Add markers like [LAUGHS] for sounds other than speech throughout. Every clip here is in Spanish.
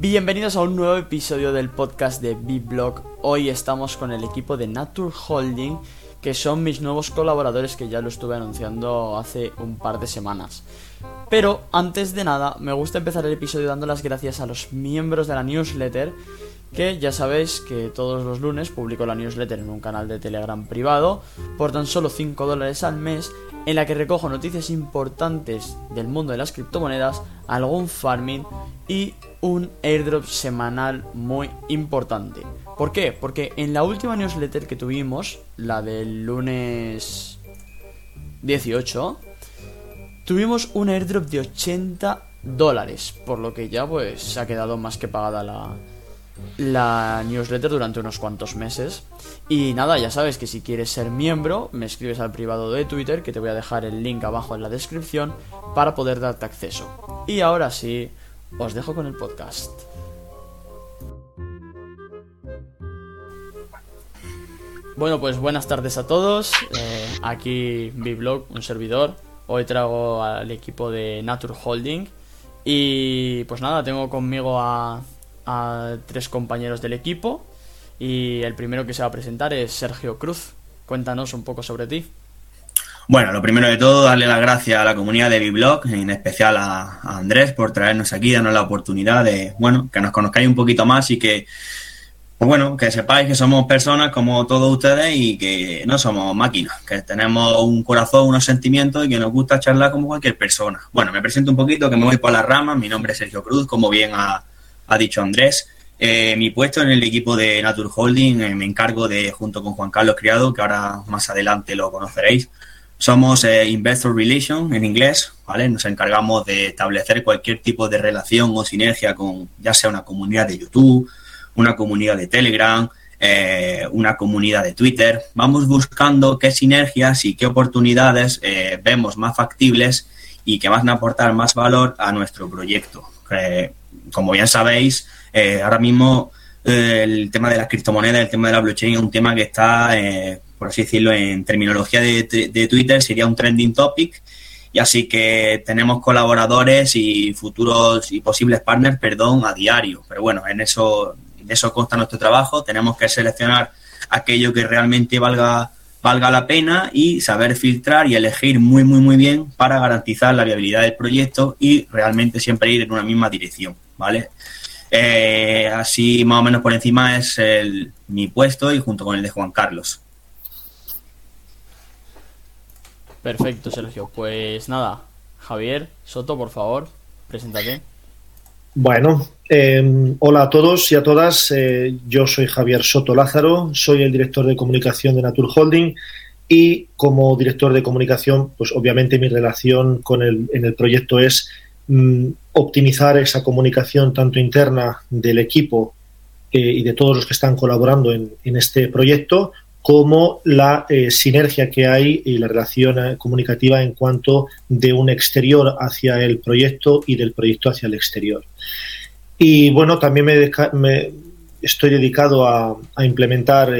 Bienvenidos a un nuevo episodio del podcast de B-Blog. Hoy estamos con el equipo de Nature Holding, que son mis nuevos colaboradores que ya lo estuve anunciando hace un par de semanas. Pero antes de nada, me gusta empezar el episodio dando las gracias a los miembros de la newsletter, que ya sabéis que todos los lunes publico la newsletter en un canal de Telegram privado por tan solo 5 dólares al mes en la que recojo noticias importantes del mundo de las criptomonedas, algún farming y un airdrop semanal muy importante. ¿Por qué? Porque en la última newsletter que tuvimos, la del lunes 18, tuvimos un airdrop de 80 dólares, por lo que ya pues se ha quedado más que pagada la, la newsletter durante unos cuantos meses. Y nada, ya sabes que si quieres ser miembro, me escribes al privado de Twitter, que te voy a dejar el link abajo en la descripción, para poder darte acceso. Y ahora sí, os dejo con el podcast. Bueno, pues buenas tardes a todos. Eh, aquí Biblog, un servidor. Hoy traigo al equipo de Nature Holding. Y pues nada, tengo conmigo a, a tres compañeros del equipo. Y el primero que se va a presentar es Sergio Cruz. Cuéntanos un poco sobre ti. Bueno, lo primero de todo, darle las gracias a la comunidad de Biblog, en especial a, Andrés por traernos aquí, darnos la oportunidad de, bueno, que nos conozcáis un poquito más y que, pues bueno, que sepáis que somos personas como todos ustedes y que no somos máquinas, que tenemos un corazón, unos sentimientos y que nos gusta charlar como cualquier persona. Bueno, me presento un poquito, que me voy por las ramas, mi nombre es Sergio Cruz, como bien ha, dicho Andrés. Eh, mi puesto en el equipo de Nature Holding eh, me encargo de, junto con Juan Carlos Criado, que ahora más adelante lo conoceréis, somos eh, Investor Relations en inglés, ¿vale? Nos encargamos de establecer cualquier tipo de relación o sinergia con ya sea una comunidad de YouTube, una comunidad de Telegram, una comunidad de Twitter. Vamos buscando qué sinergias y qué oportunidades vemos más factibles y que van a aportar más valor a nuestro proyecto. Como bien sabéis, ahora mismo el tema de las criptomonedas, el tema de la blockchain es un tema que está por así decirlo, en terminología de, Twitter, sería un trending topic. Y así que tenemos colaboradores y futuros y posibles partners, perdón, a diario. Pero bueno, en eso, de eso consta nuestro trabajo. Tenemos que seleccionar aquello que realmente valga, valga la pena y saber filtrar y elegir muy, muy, muy bien para garantizar la viabilidad del proyecto y realmente siempre ir en una misma dirección, ¿vale? Eh, así más o menos por encima es el, mi puesto y junto con el de Juan Carlos. Perfecto, Sergio. Pues nada, Javier Soto, por favor, preséntate. Bueno, em, hola a todos y a todas. Eh, yo soy Javier Soto Lázaro, soy el director de comunicación de Nature Holding y como director de comunicación, pues obviamente mi relación con el, en el proyecto es mm, optimizar esa comunicación tanto interna del equipo eh, y de todos los que están colaborando en, este proyecto, como la eh, sinergia que hay y la relación eh, comunicativa en cuanto de un exterior hacia el proyecto y del proyecto hacia el exterior. Y bueno, también me, estoy dedicado a, implementar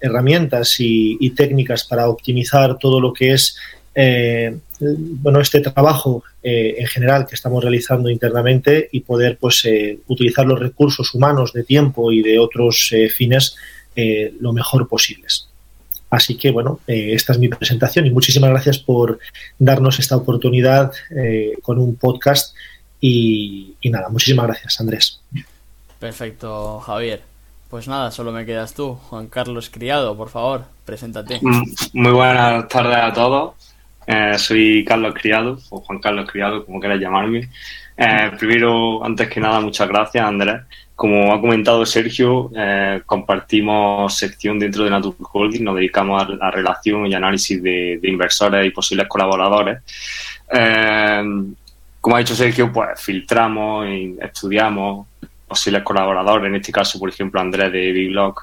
herramientas y, técnicas para optimizar todo lo que es bueno, este trabajo en general que estamos realizando internamente y poder pues utilizar los recursos humanos de tiempo y de otros fines eh, lo mejor posibles. Así que, bueno, eh, esta es mi presentación y muchísimas gracias por darnos esta oportunidad eh, con un podcast. Y, nada, muchísimas gracias, Andrés. Perfecto, Javier. Pues nada, solo me quedas tú, Juan Carlos Criado, por favor, preséntate. Mm, muy buenas tardes a todos. Soy Carlos Criado, o Juan Carlos Criado, como quieras llamarme. primero, antes que nada, muchas gracias, Andrés, como ha comentado Sergio, eh, compartimos sección dentro de Nature Holding, nos dedicamos a la relación y análisis de, inversores y posibles colaboradores. Eh, como ha dicho Sergio, pues filtramos y estudiamos posibles colaboradores, en este caso, por ejemplo, Andrés de Biblog,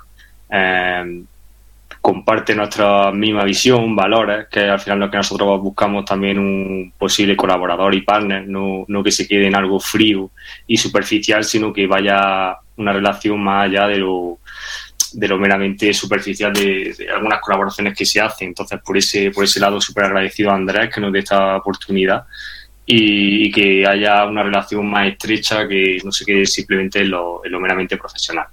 eh, comparte nuestra misma visión, valores, que al final lo que nosotros buscamos también un posible colaborador y partner, no, no que se quede en algo frío y superficial, sino que vaya una relación más allá de lo, de lo meramente superficial de, algunas colaboraciones que se hacen. Entonces, por ese, por ese lado, súper agradecido a Andrés que nos dé esta oportunidad. y, que haya una relación más estrecha que no se quede simplemente en lo, meramente profesional.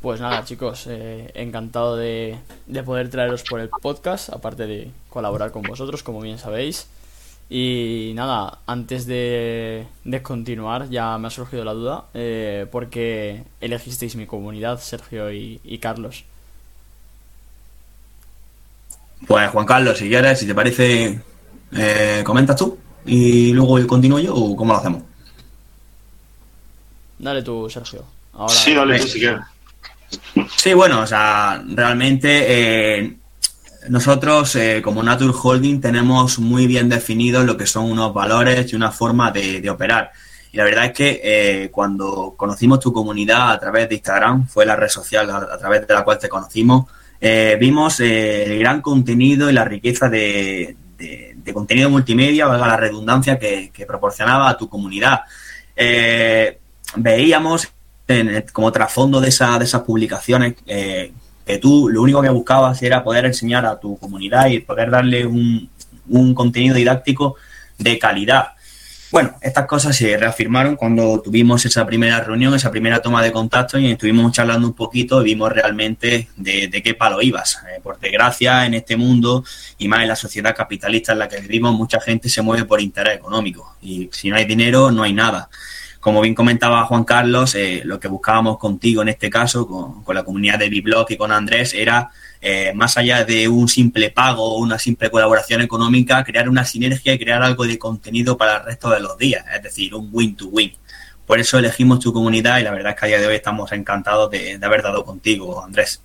Pues nada, chicos, eh, encantado de, de, poder traeros por el podcast, aparte de colaborar con vosotros, como bien sabéis. Y nada, antes de, de continuar, ya me ha surgido la duda, eh, ¿por qué elegisteis mi comunidad, Sergio y, y Carlos? Pues Juan Carlos, si quieres, si te parece, eh, comentas tú y luego continúo yo o cómo lo hacemos. Dale tú, Sergio. sí, dale tú si quieres. Sí, bueno, o sea, realmente eh, nosotros eh, como Nature Holding tenemos muy bien definidos lo que son unos valores y una forma de, operar. Y la verdad es que cuando conocimos tu comunidad a través de Instagram, fue la red social a través de la cual te conocimos, eh, vimos eh, el gran contenido y la riqueza de, contenido multimedia, valga la redundancia, que, proporcionaba a tu comunidad. Eh, veíamos como trasfondo de, esa, de esas publicaciones que tú lo único que buscabas era poder enseñar a tu comunidad y poder darle un, un contenido didáctico de calidad. Bueno, estas cosas se reafirmaron cuando tuvimos esa primera reunión, esa primera toma de contacto y estuvimos charlando un poquito y vimos realmente de, qué palo ibas. Eh, por desgracia, en este mundo y más en la sociedad capitalista en la que vivimos, mucha gente se mueve por interés económico y si no hay dinero, no hay nada. Como bien comentaba Juan Carlos, eh, lo que buscábamos contigo en este caso, con, la comunidad de Biblock y con Andrés, era eh, más allá de un simple pago o una simple colaboración económica, crear una sinergia y crear algo de contenido para el resto de los días, es decir, un win-to-win. Por eso elegimos tu comunidad y la verdad es que a día de hoy estamos encantados de, haber dado contigo, Andrés.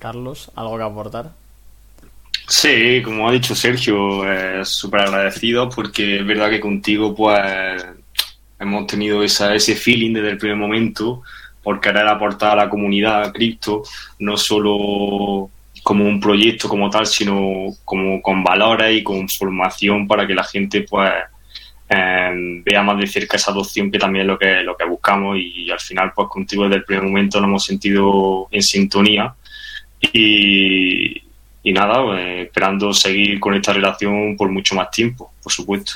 Carlos, ¿algo que aportar? Sí, como ha dicho Sergio, es súper agradecido porque es verdad que contigo pues hemos tenido esa, ese feeling desde el primer momento por querer aportar a la comunidad cripto, no solo como un proyecto como tal, sino como con valores y con formación para que la gente pues em, vea más de cerca esa adopción que también es lo que, lo que buscamos. Y, al final pues contigo desde el primer momento nos hemos sentido en sintonía. Y, nada, pues, esperando seguir con esta relación por mucho más tiempo, por supuesto.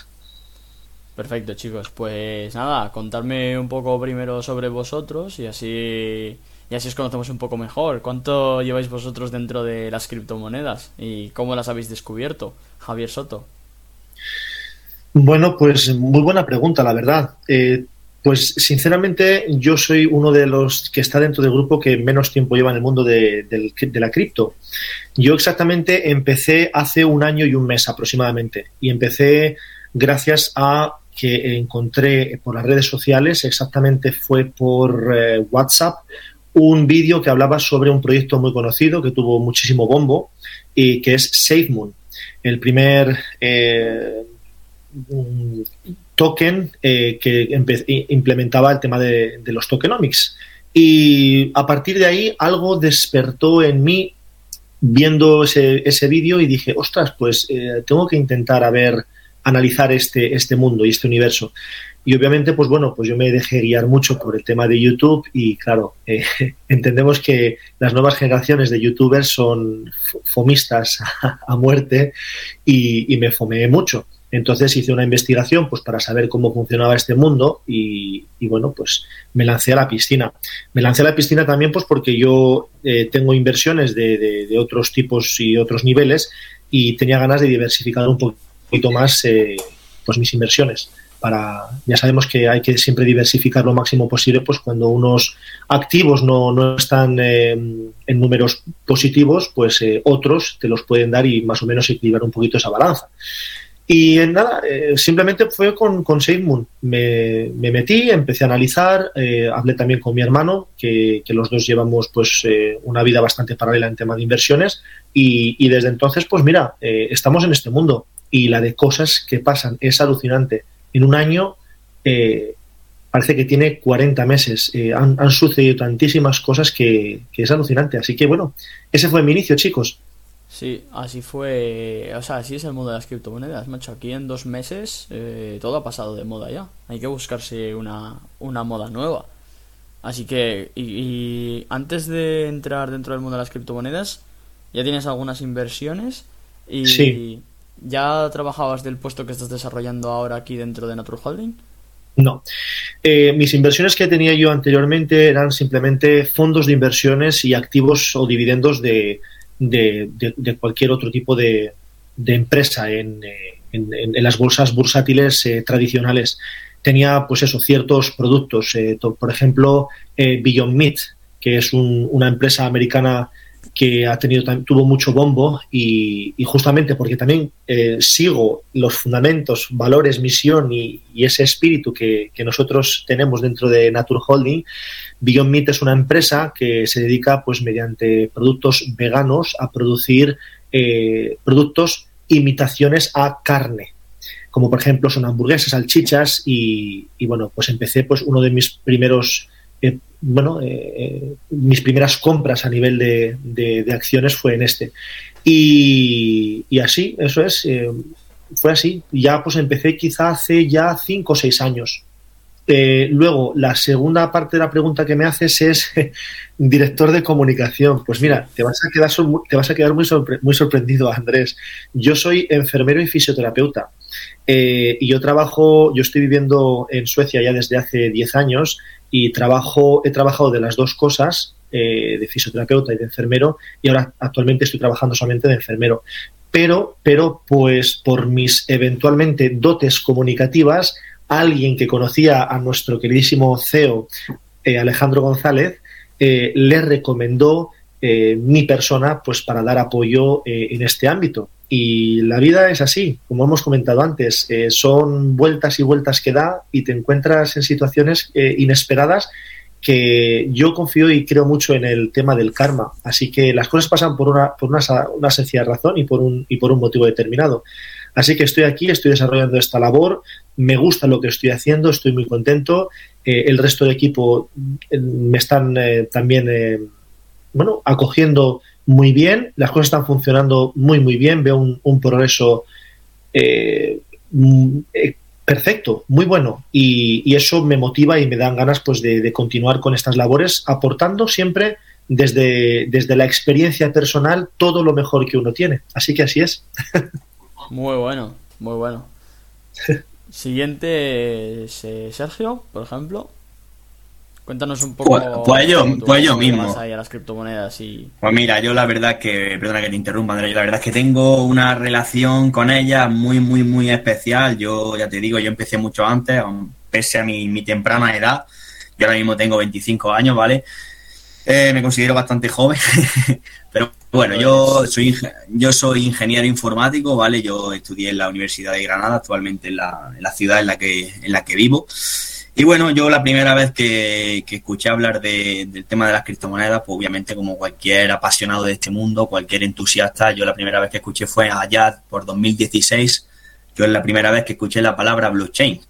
Perfecto, chicos. Pues nada, contarme un poco primero sobre vosotros y así y así os conocemos un poco mejor. ¿Cuánto lleváis vosotros dentro de las criptomonedas y cómo las habéis descubierto, Javier Soto? Bueno, pues muy buena pregunta, la verdad. Eh, pues sinceramente yo soy uno de los que está dentro del grupo que menos tiempo lleva en el mundo de, la cripto. Yo exactamente empecé hace un año y un mes aproximadamente y empecé gracias a que encontré por las redes sociales, exactamente fue por eh, WhatsApp, un vídeo que hablaba sobre un proyecto muy conocido que tuvo muchísimo bombo y que es SafeMoon, el primer eh, token eh, que implementaba el tema de, los tokenomics. Y a partir de ahí algo despertó en mí viendo ese, ese vídeo y dije, ostras, pues tengo que intentar a ver analizar este, este mundo y este universo. Y obviamente, pues bueno, pues yo me dejé guiar mucho por el tema de YouTube y claro, eh, [LAUGHS] entendemos que las nuevas generaciones de youtubers son fomistas [LAUGHS] a, muerte y, me fomé mucho. Entonces hice una investigación pues para saber cómo funcionaba este mundo y, bueno, pues me lancé a la piscina. Me lancé a la piscina también pues porque yo eh, tengo inversiones de, otros tipos y otros niveles y tenía ganas de diversificar un poquito más eh, pues mis inversiones. Para, ya sabemos que hay que siempre diversificar lo máximo posible, pues cuando unos activos no, no están eh, en números positivos, pues eh, otros te los pueden dar y más o menos equilibrar un poquito esa balanza. Y nada, simplemente fue con, con SafeMoon. Me, me, metí, empecé a analizar, hablé también con mi hermano, que, que los dos llevamos pues una vida bastante paralela en tema de inversiones y, y desde entonces, pues mira, estamos en este mundo y la de cosas que pasan es alucinante. En un año eh, parece que tiene 40 meses. Eh, han, sucedido tantísimas cosas que, es alucinante. Así que bueno, ese fue mi inicio, chicos. Sí, así fue. O sea, así es el mundo de las criptomonedas, macho. Aquí en dos meses eh, todo ha pasado de moda ya. Hay que buscarse una, una moda nueva. Así que, y, antes de entrar dentro del mundo de las criptomonedas, ya tienes algunas inversiones Y Sí. ¿Ya trabajabas del puesto que estás desarrollando ahora aquí dentro de Nature Holding? No. Eh, mis inversiones que tenía yo anteriormente eran simplemente fondos de inversiones y activos o dividendos de, de- de- cualquier otro tipo de, de empresa en, eh, en- en- las bolsas bursátiles eh, tradicionales. Tenía, pues eso, ciertos productos. eh, por ejemplo, eh, Beyond Meat, que es un- una empresa americana que ha tenido tuvo mucho bombo y, justamente porque también eh, sigo los fundamentos, valores, misión y, ese espíritu que, que nosotros tenemos dentro de Nature Holding, Beyond Meat es una empresa que se dedica pues mediante productos veganos a producir eh, productos imitaciones a carne. Como por ejemplo son hamburguesas, salchichas y, y, bueno, pues empecé pues uno de mis primeros eh, bueno, eh, eh, mis primeras compras a nivel de, acciones fue en este. Y, así, eso es, fue así. Ya pues empecé quizá hace ya cinco o seis años. Luego, la segunda parte de la pregunta que me haces es [LAUGHS] director de comunicación. Pues mira, te vas a quedar, te vas a quedar muy, sorpre muy sorprendido, Andrés. Yo soy enfermero y fisioterapeuta. Y yo trabajo, yo estoy viviendo en Suecia ya desde hace 10 años y trabajo, he trabajado de las dos cosas, eh, de fisioterapeuta y de enfermero, y ahora actualmente estoy trabajando solamente de enfermero. Pero, pero, pues por mis eventualmente dotes comunicativas, alguien que conocía a nuestro queridísimo CEO, eh, Alejandro González, eh, le recomendó eh, mi persona pues para dar apoyo en este ámbito. Y la vida es así, como hemos comentado antes, eh, son vueltas y vueltas que da y te encuentras en situaciones eh, inesperadas que yo confío y creo mucho en el tema del karma. Así que las cosas pasan por una, por una, una sencilla razón y por, un, y por un motivo determinado. Así que estoy aquí, estoy desarrollando esta labor, me gusta lo que estoy haciendo, estoy muy contento. Eh, el resto del equipo eh, me están también, bueno, acogiendo muy bien, las cosas están funcionando muy, muy bien, veo un, un progreso eh, eh, perfecto, muy bueno, y, y, eso me motiva y me dan ganas pues de, de, continuar con estas labores, aportando siempre desde, desde la experiencia personal todo lo mejor que uno tiene. Así que así es. [LAUGHS] Muy bueno, muy bueno. [LAUGHS] Siguiente es eh, Sergio, por ejemplo. Cuéntanos un poco. Pues, pues yo, pues yo mismo. Ahí a las criptomonedas y... Pues mira, yo la verdad que, perdona que te interrumpa, Andrés, yo la verdad es que tengo una relación con ella muy, muy, muy especial. Yo ya te digo, yo empecé mucho antes, pese a mi, mi temprana edad. Yo ahora mismo tengo 25 años, ¿vale? Eh, me considero bastante joven, [LAUGHS] pero bueno, yo soy, yo soy ingeniero informático, ¿vale? Yo estudié en la Universidad de Granada, actualmente en la, en la ciudad en la que, en la que vivo. Y bueno, yo la primera vez que, que escuché hablar de, del tema de las criptomonedas, pues obviamente como cualquier apasionado de este mundo, cualquier entusiasta, yo la primera vez que escuché fue allá por 2016, yo es la primera vez que escuché la palabra blockchain.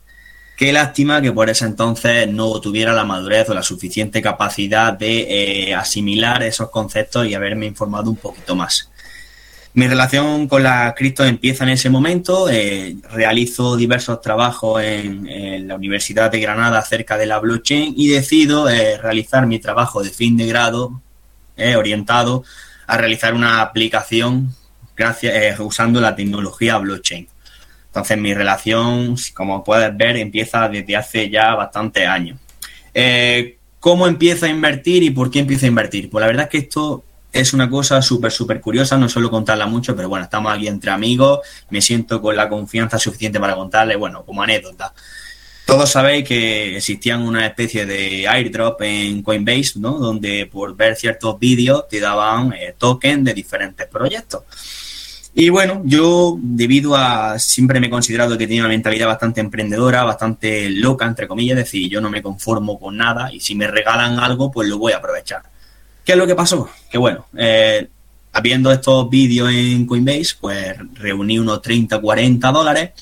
Qué lástima que por ese entonces no tuviera la madurez o la suficiente capacidad de eh, asimilar esos conceptos y haberme informado un poquito más. Mi relación con la cripto empieza en ese momento. Eh, realizo diversos trabajos en, la Universidad de Granada acerca de la blockchain y decido eh, realizar mi trabajo de fin de grado eh, orientado a realizar una aplicación gracias, usando la tecnología blockchain. Entonces mi relación, como puedes ver, empieza desde hace ya bastantes años. ¿Cómo empiezo a invertir y por qué empiezo a invertir? Pues la verdad es que esto es una cosa súper, súper curiosa, no suelo contarla mucho, pero bueno, estamos aquí entre amigos, me siento con la confianza suficiente para contarle, bueno, como anécdota. Todos sabéis que existían una especie de airdrop en Coinbase, ¿no? Donde por ver ciertos vídeos te daban eh, tokens de diferentes proyectos. Y bueno, yo debido a siempre me he considerado que tenía una mentalidad bastante emprendedora, bastante loca, entre comillas, es decir, yo no me conformo con nada y si me regalan algo, pues lo voy a aprovechar. ¿Qué es lo que pasó? Que bueno, eh, viendo estos vídeos en Coinbase, pues reuní unos 30, 40 dólares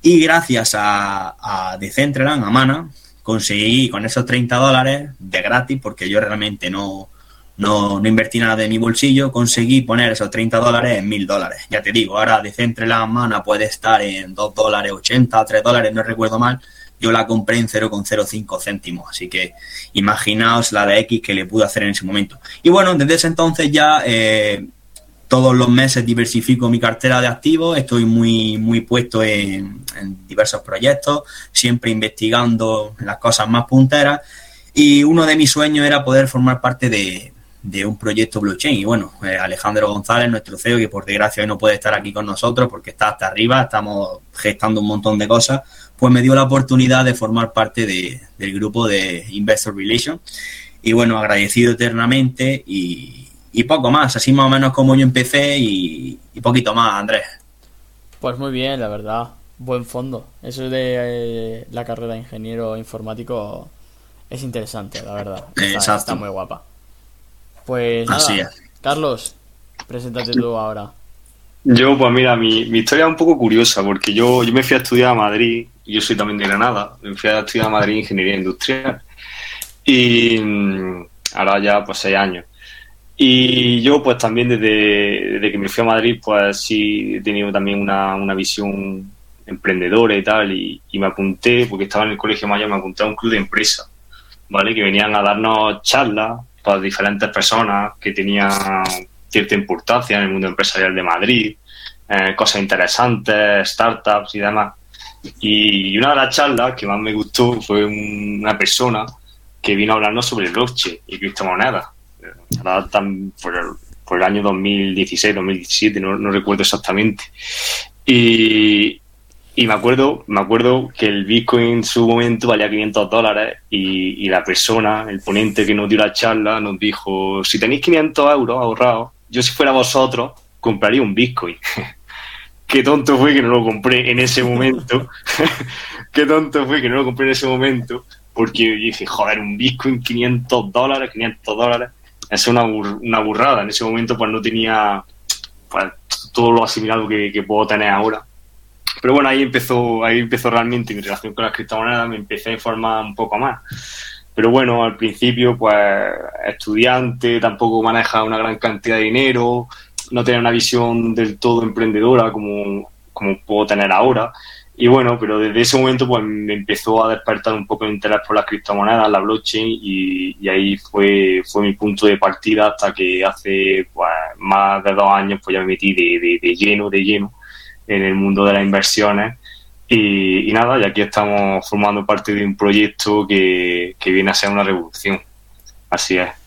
y gracias a, a Decentraland, a Mana, conseguí con esos 30 dólares de gratis, porque yo realmente no, no, no, invertí nada de mi bolsillo, conseguí poner esos 30 dólares en 1000 dólares. Ya te digo, ahora Decentraland Mana puede estar en 2 dólares 80, 3 dólares, no recuerdo mal. Yo la compré en 0,05 céntimos, así que imaginaos la de X que le pude hacer en ese momento. Y bueno, desde ese entonces ya eh, todos los meses diversifico mi cartera de activos, estoy muy, muy puesto en, diversos proyectos, siempre investigando las cosas más punteras y uno de mis sueños era poder formar parte de, de un proyecto blockchain. Y bueno, eh, Alejandro González, nuestro CEO, que por desgracia hoy no puede estar aquí con nosotros porque está hasta arriba, estamos gestando un montón de cosas, pues me dio la oportunidad de formar parte de, del grupo de Investor Relations. Y bueno, agradecido eternamente y, y, poco más, así más o menos como yo empecé y, y, poquito más, Andrés. Pues muy bien, la verdad, buen fondo. Eso de eh, la carrera de ingeniero informático es interesante, la verdad. Está, está muy guapa. Pues nada, Así es. Carlos, preséntate tú ahora. Yo, pues mira, mi, mi historia es un poco curiosa porque yo, yo me fui a estudiar a Madrid, yo soy también de Granada, me fui a estudiar a Madrid Ingeniería Industrial y mm, ahora ya pues seis años. Y yo pues también desde, desde que me fui a Madrid pues sí he tenido también una, una visión emprendedora y tal y, me apunté, porque estaba en el colegio mayor, me apunté a un club de empresa, ¿vale? Que venían a darnos charlas para diferentes personas que tenían cierta importancia en el mundo empresarial de Madrid, eh, cosas interesantes, startups y demás. Y una de las charlas que más me gustó fue una persona que vino a hablarnos sobre blockchain y criptomonedas. Ahora por, el, por el año 2016, 2017, no, no recuerdo exactamente. Y, y me acuerdo, me acuerdo que el Bitcoin en su momento valía 500 dólares y, y, la persona, el ponente que nos dio la charla, nos dijo, si tenéis 500 euros ahorrados, yo si fuera vosotros, compraría un Bitcoin. [LAUGHS] Qué tonto fue que no lo compré en ese momento. [LAUGHS] Qué tonto fue que no lo compré en ese momento. Porque dije, joder, un Bitcoin 500 dólares, 500 dólares. Es una, bur una burrada. En ese momento pues no tenía pues, todo lo asimilado que, que puedo tener ahora pero bueno, ahí empezó, ahí empezó realmente mi relación con las criptomonedas, me empecé a informar un poco más. Pero bueno, al principio, pues, estudiante, tampoco maneja una gran cantidad de dinero, no tenía una visión del todo emprendedora como, como puedo tener ahora. Y bueno, pero desde ese momento, pues, me empezó a despertar un poco el interés por las criptomonedas, la blockchain, y, ahí fue, fue mi punto de partida hasta que hace, pues, más de dos años, pues ya me metí de lleno, de lleno en el mundo de las inversiones. Y, y, nada, y aquí estamos formando parte de un proyecto que, que, viene a ser una revolución. Así es.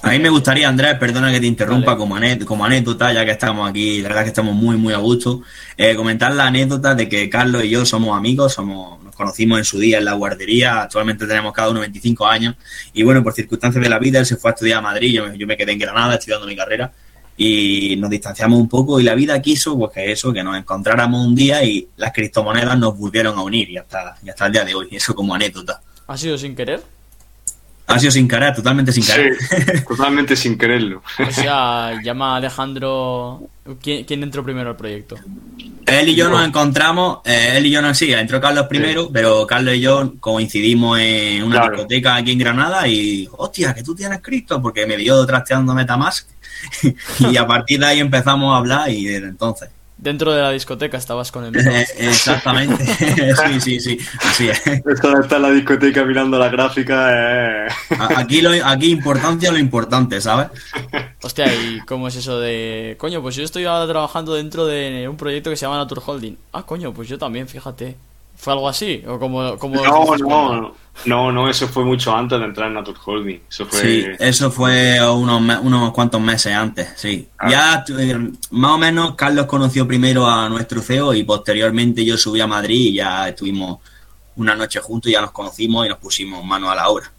A mí me gustaría, Andrés, perdona que te interrumpa vale. como, anécdota, como, anécdota, ya que estamos aquí, la verdad que estamos muy, muy a gusto, eh, comentar la anécdota de que Carlos y yo somos amigos, somos nos conocimos en su día en la guardería, actualmente tenemos cada uno 25 años, y bueno, por circunstancias de la vida, él se fue a estudiar a Madrid, yo me, yo me quedé en Granada estudiando mi carrera, y nos distanciamos un poco y la vida quiso pues que eso, que nos encontráramos un día y las criptomonedas nos volvieron a unir y hasta, y hasta el día de hoy, [LAUGHS] eso como anécdota. ¿Ha sido sin querer? Ha sido sin querer, totalmente sin querer. Sí, totalmente sin quererlo. O sea, llama a Alejandro. ¿Quién, ¿Quién, entró primero al proyecto? Él y yo nos encontramos, eh, él y yo no, sí, entró Carlos primero, sí. pero Carlos y yo coincidimos en una claro. discoteca aquí en Granada y, hostia, que tú tienes cripto, porque me vio trasteando Metamask [LAUGHS] y a partir de ahí empezamos a hablar y desde entonces. Dentro de la discoteca estabas con él. Exactamente. [LAUGHS] sí, sí, sí. Así es. Esto está en la discoteca mirando la gráfica. Eh. Aquí, lo, aquí importancia lo importante, ¿sabes? Hostia, ¿y cómo es eso de. Coño, pues yo estoy ahora trabajando dentro de un proyecto que se llama Nature Holding. Ah, coño, pues yo también, fíjate. ¿Fue algo así? ¿O como, como no, no, no, no, eso fue mucho antes de entrar en Nature Holding. Eso fue... Sí, eso fue unos, unos cuantos meses antes, sí. Ah. Ya, eh, más o menos, Carlos conoció primero a nuestro CEO y posteriormente yo subí a Madrid y ya estuvimos una noche juntos, ya nos conocimos y nos pusimos mano a la obra.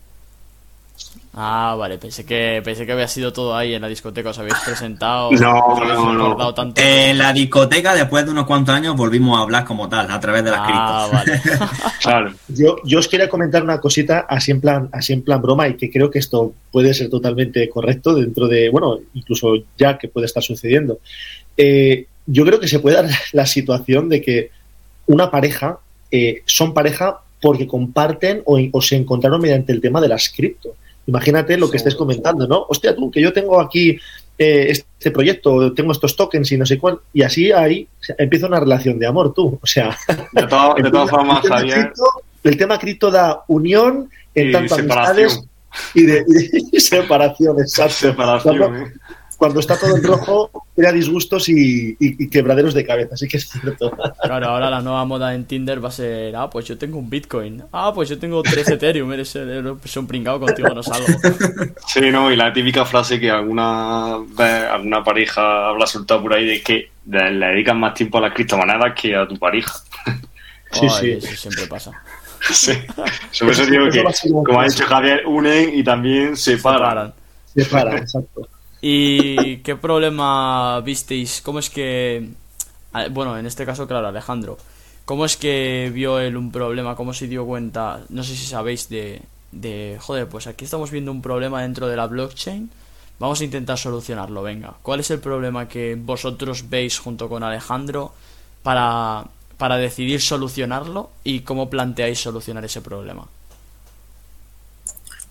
Ah, vale, pensé que pensé que había sido todo ahí en la discoteca, os habéis presentado. No, no, no. Tanto. En la discoteca, después de unos cuantos años, volvimos a hablar como tal, a través de las ah, criptos. Vale. [LAUGHS] claro. Yo, yo os quería comentar una cosita así en plan, así en plan broma, y que creo que esto puede ser totalmente correcto dentro de, bueno, incluso ya que puede estar sucediendo. Eh, yo creo que se puede dar [LAUGHS] la situación de que una pareja eh, son pareja porque comparten o, o se encontraron mediante el tema de las cripto. Imagínate lo que estés comentando, ¿no? Hostia, tú, que yo tengo aquí eh, este proyecto, tengo estos tokens y no sé cuál, y así ahí o sea, empieza una relación de amor, tú. O sea, de, [LAUGHS] todo, de todas formas, el, tema cripto, el tema cripto da unión en tanto amistades y de, [LAUGHS] y separación, exacto. Separación, ¿eh? Cuando está todo en rojo, crea disgustos y, quebraderos de cabeza, así que es cierto. Claro, ahora la nueva moda en Tinder va a ser, ah, pues yo tengo un Bitcoin, ah, pues yo tengo tres Ethereum, eres, un pringado contigo, no salgo. Sí, no, y la típica frase que alguna alguna pareja habla soltado por ahí de que le dedican más tiempo a las criptomonedas que a tu pareja. [LAUGHS] Sí, sí. Eso siempre pasa. [LAUGHS] Sí. Sobre eso digo que, como ha dicho Javier, unen y también separan. Separan, exacto. ¿Y qué problema visteis? ¿Cómo es que... Bueno, en este caso, claro, Alejandro. ¿Cómo es que vio él un problema? ¿Cómo se dio cuenta? No sé si sabéis de... de joder, pues aquí estamos viendo un problema dentro de la blockchain. Vamos a intentar solucionarlo, venga. ¿Cuál es el problema que vosotros veis junto con Alejandro para, para decidir solucionarlo y cómo planteáis solucionar ese problema?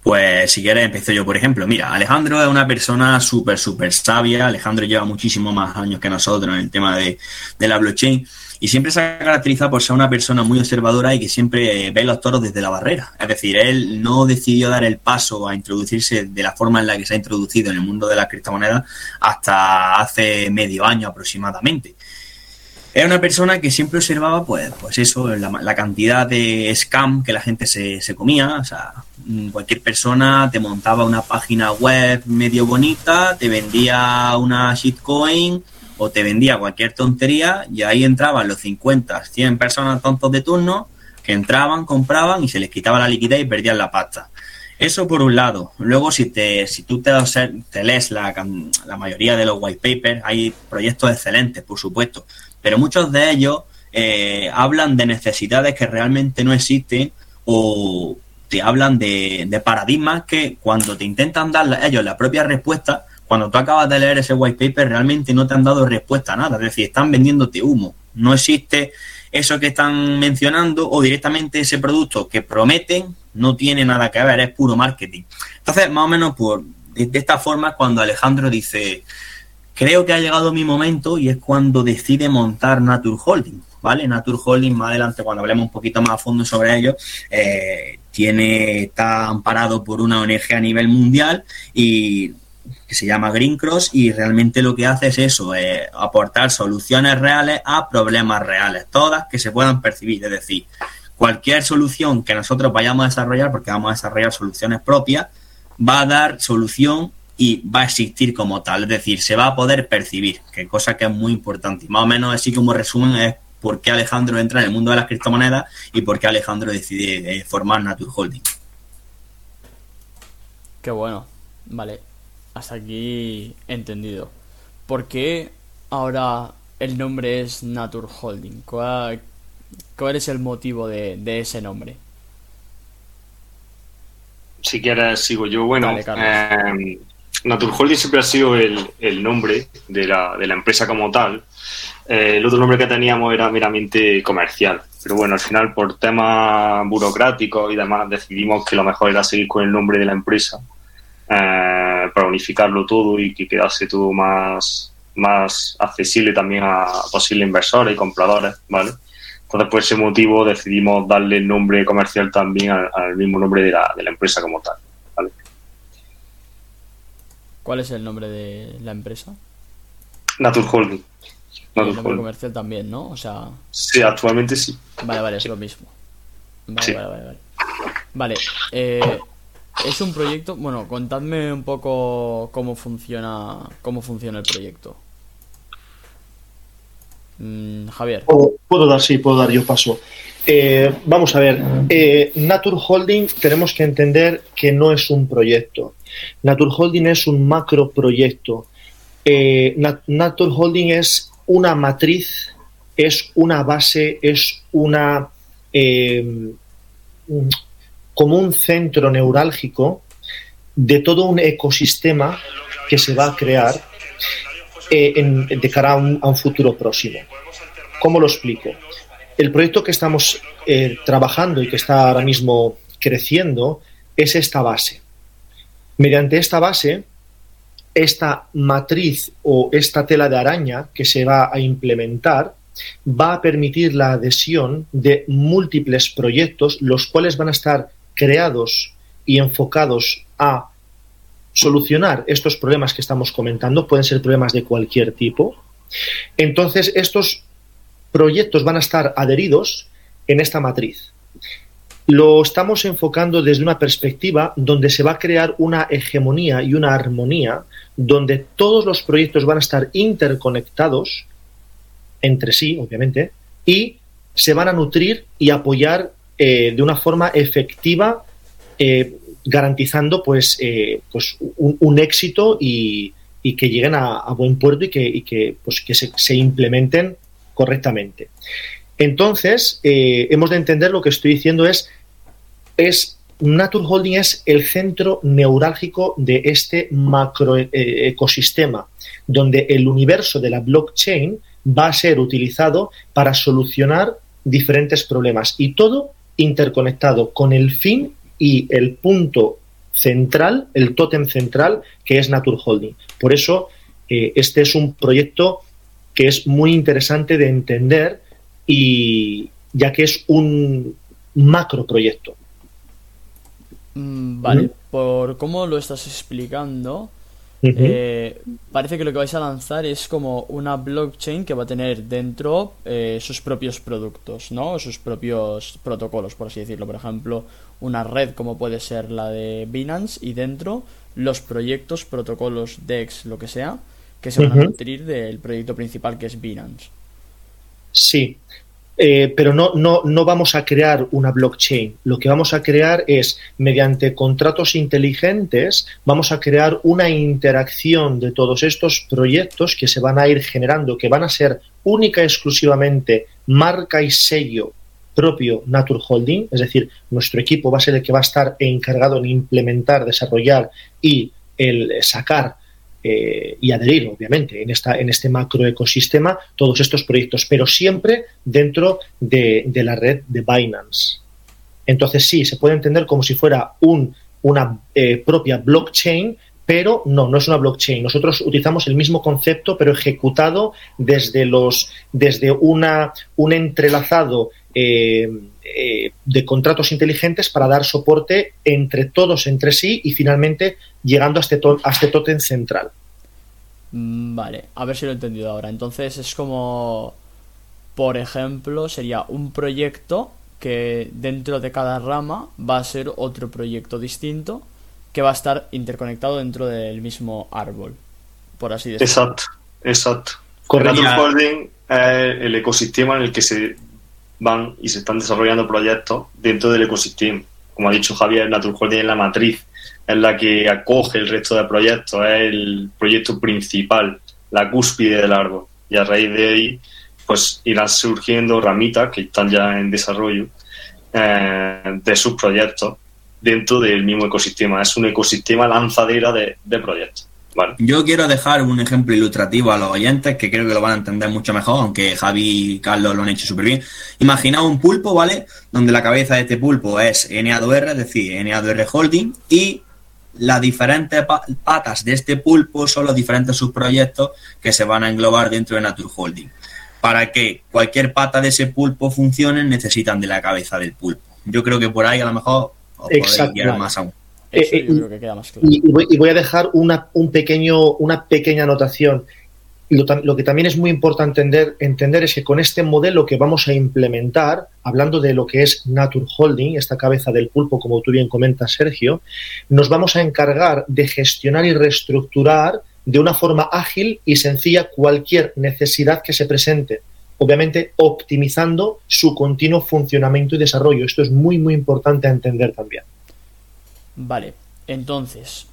Pues si quieres empiezo yo, por ejemplo. Mira, Alejandro es una persona súper, súper sabia. Alejandro lleva muchísimo más años que nosotros en el tema de, la blockchain y siempre se ha caracterizado por ser una persona muy observadora y que siempre ve los toros desde la barrera. Es decir, él no decidió dar el paso a introducirse de la forma en la que se ha introducido en el mundo de las criptomonedas hasta hace medio año aproximadamente. Era una persona que siempre observaba, pues, pues eso, la, cantidad de scam que la gente se, se comía. O sea, mm, cualquier persona te montaba una página web medio bonita, te vendía una shitcoin o te vendía cualquier tontería y ahí entraban los 50, 100 personas tontos de turno que entraban, compraban y se les quitaba la liquidez y perdían la pasta. Eso por un lado. Luego, si te, si tú te, te lees la, la mayoría de los white papers, hay proyectos excelentes, por supuesto, pero muchos de ellos eh, hablan de necesidades que realmente no existen o te hablan de, paradigmas que cuando te intentan dar ellos la propia respuesta, cuando tú acabas de leer ese white paper realmente no te han dado respuesta a nada, es decir, están vendiéndote humo, no existe eso que están mencionando o directamente ese producto que prometen no tiene nada que ver, es puro marketing. Entonces, más o menos por de esta forma cuando Alejandro dice Creo que ha llegado mi momento y es cuando decide montar Nature Holding, ¿vale? Nature Holding, más adelante, cuando hablemos un poquito más a fondo sobre ello, eh, tiene, está amparado por una ONG a nivel mundial y que se llama Green Cross y realmente lo que hace es eso, eh, aportar soluciones reales a problemas reales, todas que se puedan percibir, es decir, cualquier solución que nosotros vayamos a desarrollar, porque vamos a desarrollar soluciones propias, va a dar solución y va a existir como tal, es decir, se va a poder percibir, que cosa que es muy importante. más o menos así como resumen es por qué Alejandro entra en el mundo de las criptomonedas y por qué Alejandro decide eh, formar Nature Holding. Qué bueno, vale, hasta aquí entendido. ¿Por qué ahora el nombre es Nature Holding? ¿Cuál, es el motivo de, ese nombre? Si quieres, sigo yo. Bueno, eh, Naturholding siempre ha sido el, nombre de la, de la, empresa como tal. Eh, el otro nombre que teníamos era meramente comercial. Pero bueno, al final, por temas burocráticos y demás, decidimos que lo mejor era seguir con el nombre de la empresa eh, para unificarlo todo y que quedase todo más, más accesible también a posibles inversores y compradores, ¿vale? Entonces, por ese motivo decidimos darle el nombre comercial también al, al mismo nombre de la, de la empresa como tal. ¿Cuál es el nombre de la empresa? Natur Holding. el nombre comercial también, ¿no? O sea... Sí, actualmente sí. Vale, vale, es lo mismo. Vale, vale, vale, vale. Vale, eh, es un proyecto... Bueno, contadme un poco cómo funciona, cómo funciona el proyecto. Mm, Javier. Puedo, dar, sí, puedo dar yo paso. Eh, vamos a ver, eh, Nature Holding tenemos que entender que no es un proyecto. Nature Holding es un macro proyecto. Eh, Nature Holding es una matriz, es una base, es una eh, como un centro neurálgico de todo un ecosistema que se va a crear eh, de cara a un, futuro próximo. ¿Cómo lo explico? El proyecto que estamos trabajando y que está ahora mismo creciendo es esta base. Mediante esta base, esta matriz o esta tela de araña que se va a implementar va a permitir la adhesión de múltiples proyectos, los cuales van a estar creados y enfocados a solucionar estos problemas que estamos comentando, pueden ser problemas de cualquier tipo, entonces estos proyectos van a estar adheridos en esta matriz. Lo estamos enfocando desde una perspectiva donde se va a crear una hegemonía y una armonía, donde todos los proyectos van a estar interconectados entre sí, obviamente, y se van a nutrir y apoyar eh, de una forma efectiva, eh, garantizando pues, eh, pues un, éxito y, que lleguen a, buen puerto y que, pues, que se, implementen correctamente. Entonces, hemos de entender lo que estoy diciendo es, es Nature Holding es el centro neurálgico de este macro ecosistema, donde el universo de la blockchain va a ser utilizado para solucionar diferentes problemas y todo interconectado con el fin y el punto central, el tótem central, que es Nature Holding. Por eso, eh, este es un proyecto que es muy interesante de entender y ya que es un macro proyecto. Mm, vale, por cómo lo estás explicando, eh, parece que lo que vais a lanzar es como una blockchain que va a tener dentro eh, sus propios productos, ¿no? Sus propios protocolos, por así decirlo. Por ejemplo, una red como puede ser la de Binance y dentro los proyectos, protocolos, DEX, lo que sea, que se van a nutrir del proyecto principal que es Binance. Sí, eh, pero no, no, no vamos a crear una blockchain. Lo que vamos a crear es, mediante contratos inteligentes, vamos a crear una interacción de todos estos proyectos que se van a ir generando, que van a ser única y exclusivamente marca y sello propio Nature Holding, es decir, nuestro equipo va a ser el que va a estar encargado en implementar, desarrollar y el sacar eh, y adherir, obviamente, en, esta, en este macroecosistema todos estos proyectos, pero siempre dentro de, la red de Binance. Entonces sí, se puede entender como si fuera un, una eh, propia blockchain, pero no, no es una blockchain. Nosotros utilizamos el mismo concepto, pero ejecutado desde los, desde una, un entrelazado eh, de contratos inteligentes para dar soporte entre todos entre sí y finalmente llegando a este, a este central. Mm, vale, a ver si lo he entendido ahora. Entonces es como, por ejemplo, sería un proyecto que dentro de cada rama va a ser otro proyecto distinto que va a estar interconectado dentro del mismo árbol, por así decirlo. Exacto, exacto. Holding es el ecosistema en el que se van y se están desarrollando proyectos dentro del ecosistema. Como ha dicho Javier, Nature Holding es la matriz es la que acoge el resto de proyectos, es el proyecto principal, la cúspide del árbol. Y a raíz de ahí, pues irán surgiendo ramitas que están ya en desarrollo eh, de sus proyectos dentro del mismo ecosistema. Es un ecosistema lanzadera de, proyectos. Yo quiero dejar un ejemplo ilustrativo a los oyentes que creo que lo van a entender mucho mejor, aunque Javi y Carlos lo han hecho súper bien. Imaginaos un pulpo, ¿vale? Donde la cabeza de este pulpo es NA2R, es decir, NA2R Holding, y las diferentes patas de este pulpo son los diferentes subproyectos que se van a englobar dentro de Nature Holding. Para que cualquier pata de ese pulpo funcione, necesitan de la cabeza del pulpo. Yo creo que por ahí a lo mejor guiar más aún. y, voy, a dejar una, un pequeño, una pequeña anotación lo, que también es muy importante entender, entender, es que con este modelo que vamos a implementar, hablando de lo que es Nature Holding, esta cabeza del pulpo, como tú bien comentas, Sergio, nos vamos a encargar de gestionar y reestructurar de una forma ágil y sencilla cualquier necesidad que se presente. Obviamente optimizando su continuo funcionamiento y desarrollo. Esto es muy, muy importante a entender también. Vale, entonces,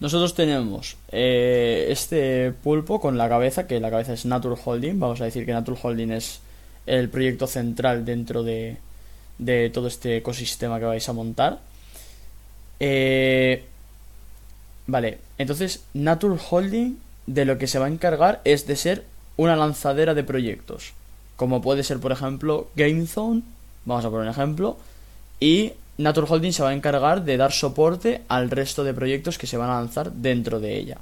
nosotros tenemos eh, este pulpo con la cabeza, que la cabeza es Nature Holding. Vamos a decir que Nature Holding es el proyecto central dentro de, de todo este ecosistema que vais a montar. Eh, vale, entonces Nature Holding de lo que se va a encargar es de ser una lanzadera de proyectos. Como puede ser, por ejemplo, GameZone. Vamos a poner un ejemplo. Y Nature Holding se va a encargar de dar soporte al resto de proyectos que se van a lanzar dentro de ella.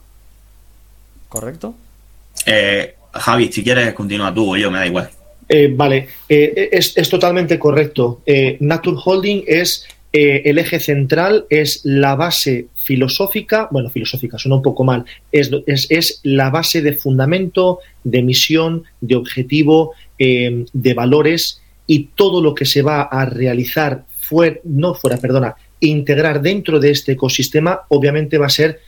¿Correcto? Eh, Javi, si quieres continúa tú o yo, me da igual. Eh, vale, eh, es, totalmente correcto. Nature Holding es eh, el eje central es la base filosófica, bueno, filosófica suena un poco mal, es, la base de fundamento, de misión, de objetivo, eh, de valores y todo lo que se va a realizar fuera, no fuera, perdona, integrar dentro de este ecosistema, obviamente va a ser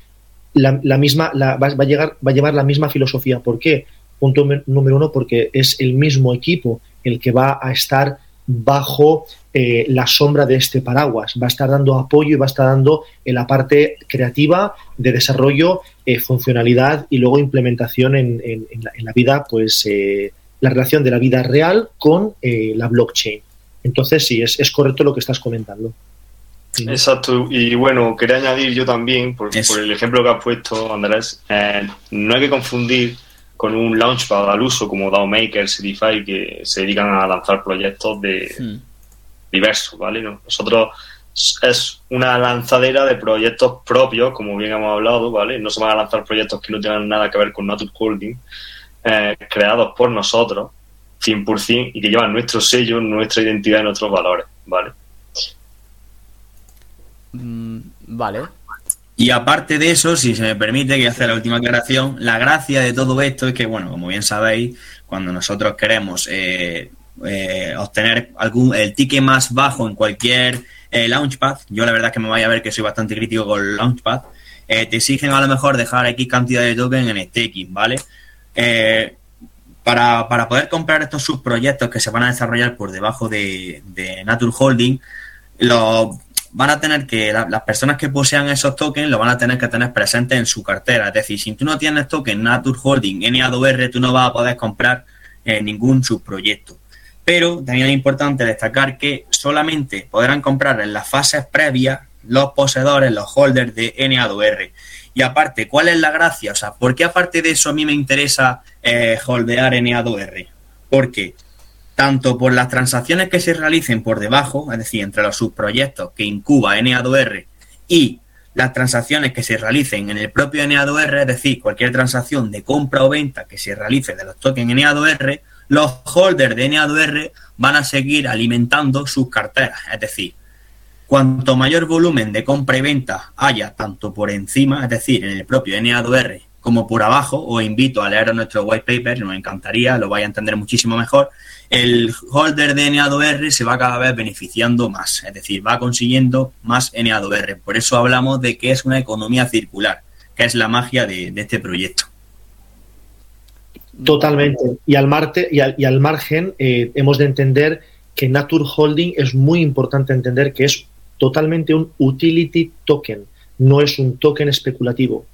la, misma, va, a llegar, va a llevar la misma filosofía. ¿Por qué? Punto número uno, porque es el mismo equipo el que va a estar bajo eh, la sombra de este paraguas. Va a estar dando apoyo y va a estar dando en la parte creativa de desarrollo, eh, funcionalidad y luego implementación en, la, vida, pues eh, la relación de la vida real con la blockchain. Entonces, sí, es, correcto lo que estás comentando. Exacto, y bueno, quería añadir yo también, por, el ejemplo que has puesto, Andrés, no hay que confundir con un launchpad al uso como DAO Maker, Cdify, que se dedican a lanzar proyectos de hmm. diversos, ¿vale? Nosotros es una lanzadera de proyectos propios, como bien hemos hablado, ¿vale? No se van a lanzar proyectos que no tengan nada que ver con Nature Holding, eh, creados por nosotros, 100%, y que llevan nuestro sello, nuestra identidad y nuestros valores, ¿vale? Mm, vale. Y aparte de eso, si se me permite que hacer la última aclaración, la gracia de todo esto es que, bueno, como bien sabéis, cuando nosotros queremos eh, eh, obtener algún el ticket más bajo en cualquier eh, launchpad, yo la verdad es que me vaya a ver que soy bastante crítico con launchpad, te exigen a lo mejor dejar X cantidad de token en staking, ¿vale? Para, para, poder comprar estos subproyectos que se van a desarrollar por debajo de, de Holding, los van a tener que, las personas que posean esos tokens lo van a tener que tener presentes en su cartera. Es decir, si tú no tienes token Nature Holding, NA2R, tú no vas a poder comprar eh, ningún subproyecto. Pero también es importante destacar que solamente podrán comprar en las fases previas los poseedores, los holders de NA2R. Y aparte, ¿cuál es la gracia? O sea, ¿por qué aparte de eso a mí me interesa eh, holdear NA2R? Porque tanto por las transacciones que se realicen por debajo, es decir, entre los subproyectos que incuba NA2R y las transacciones que se realicen en el propio NA2R, es decir, cualquier transacción de compra o venta que se realice de los tokens NA2R, los holders de NA2R van a seguir alimentando sus carteras. Es decir, cuanto mayor volumen de compra y venta haya tanto por encima, es decir, en el propio NA2R como por abajo, os invito a leer nuestro white paper, nos encantaría, lo vais a entender muchísimo mejor. El holder de NA2R se va cada vez beneficiando más, es decir, va consiguiendo más NA2R. Por eso hablamos de que es una economía circular, que es la magia de, este proyecto. Totalmente. Y al, y al, margen eh, hemos de entender que Nature Holding es muy importante entender que es totalmente un utility token, no es un token especulativo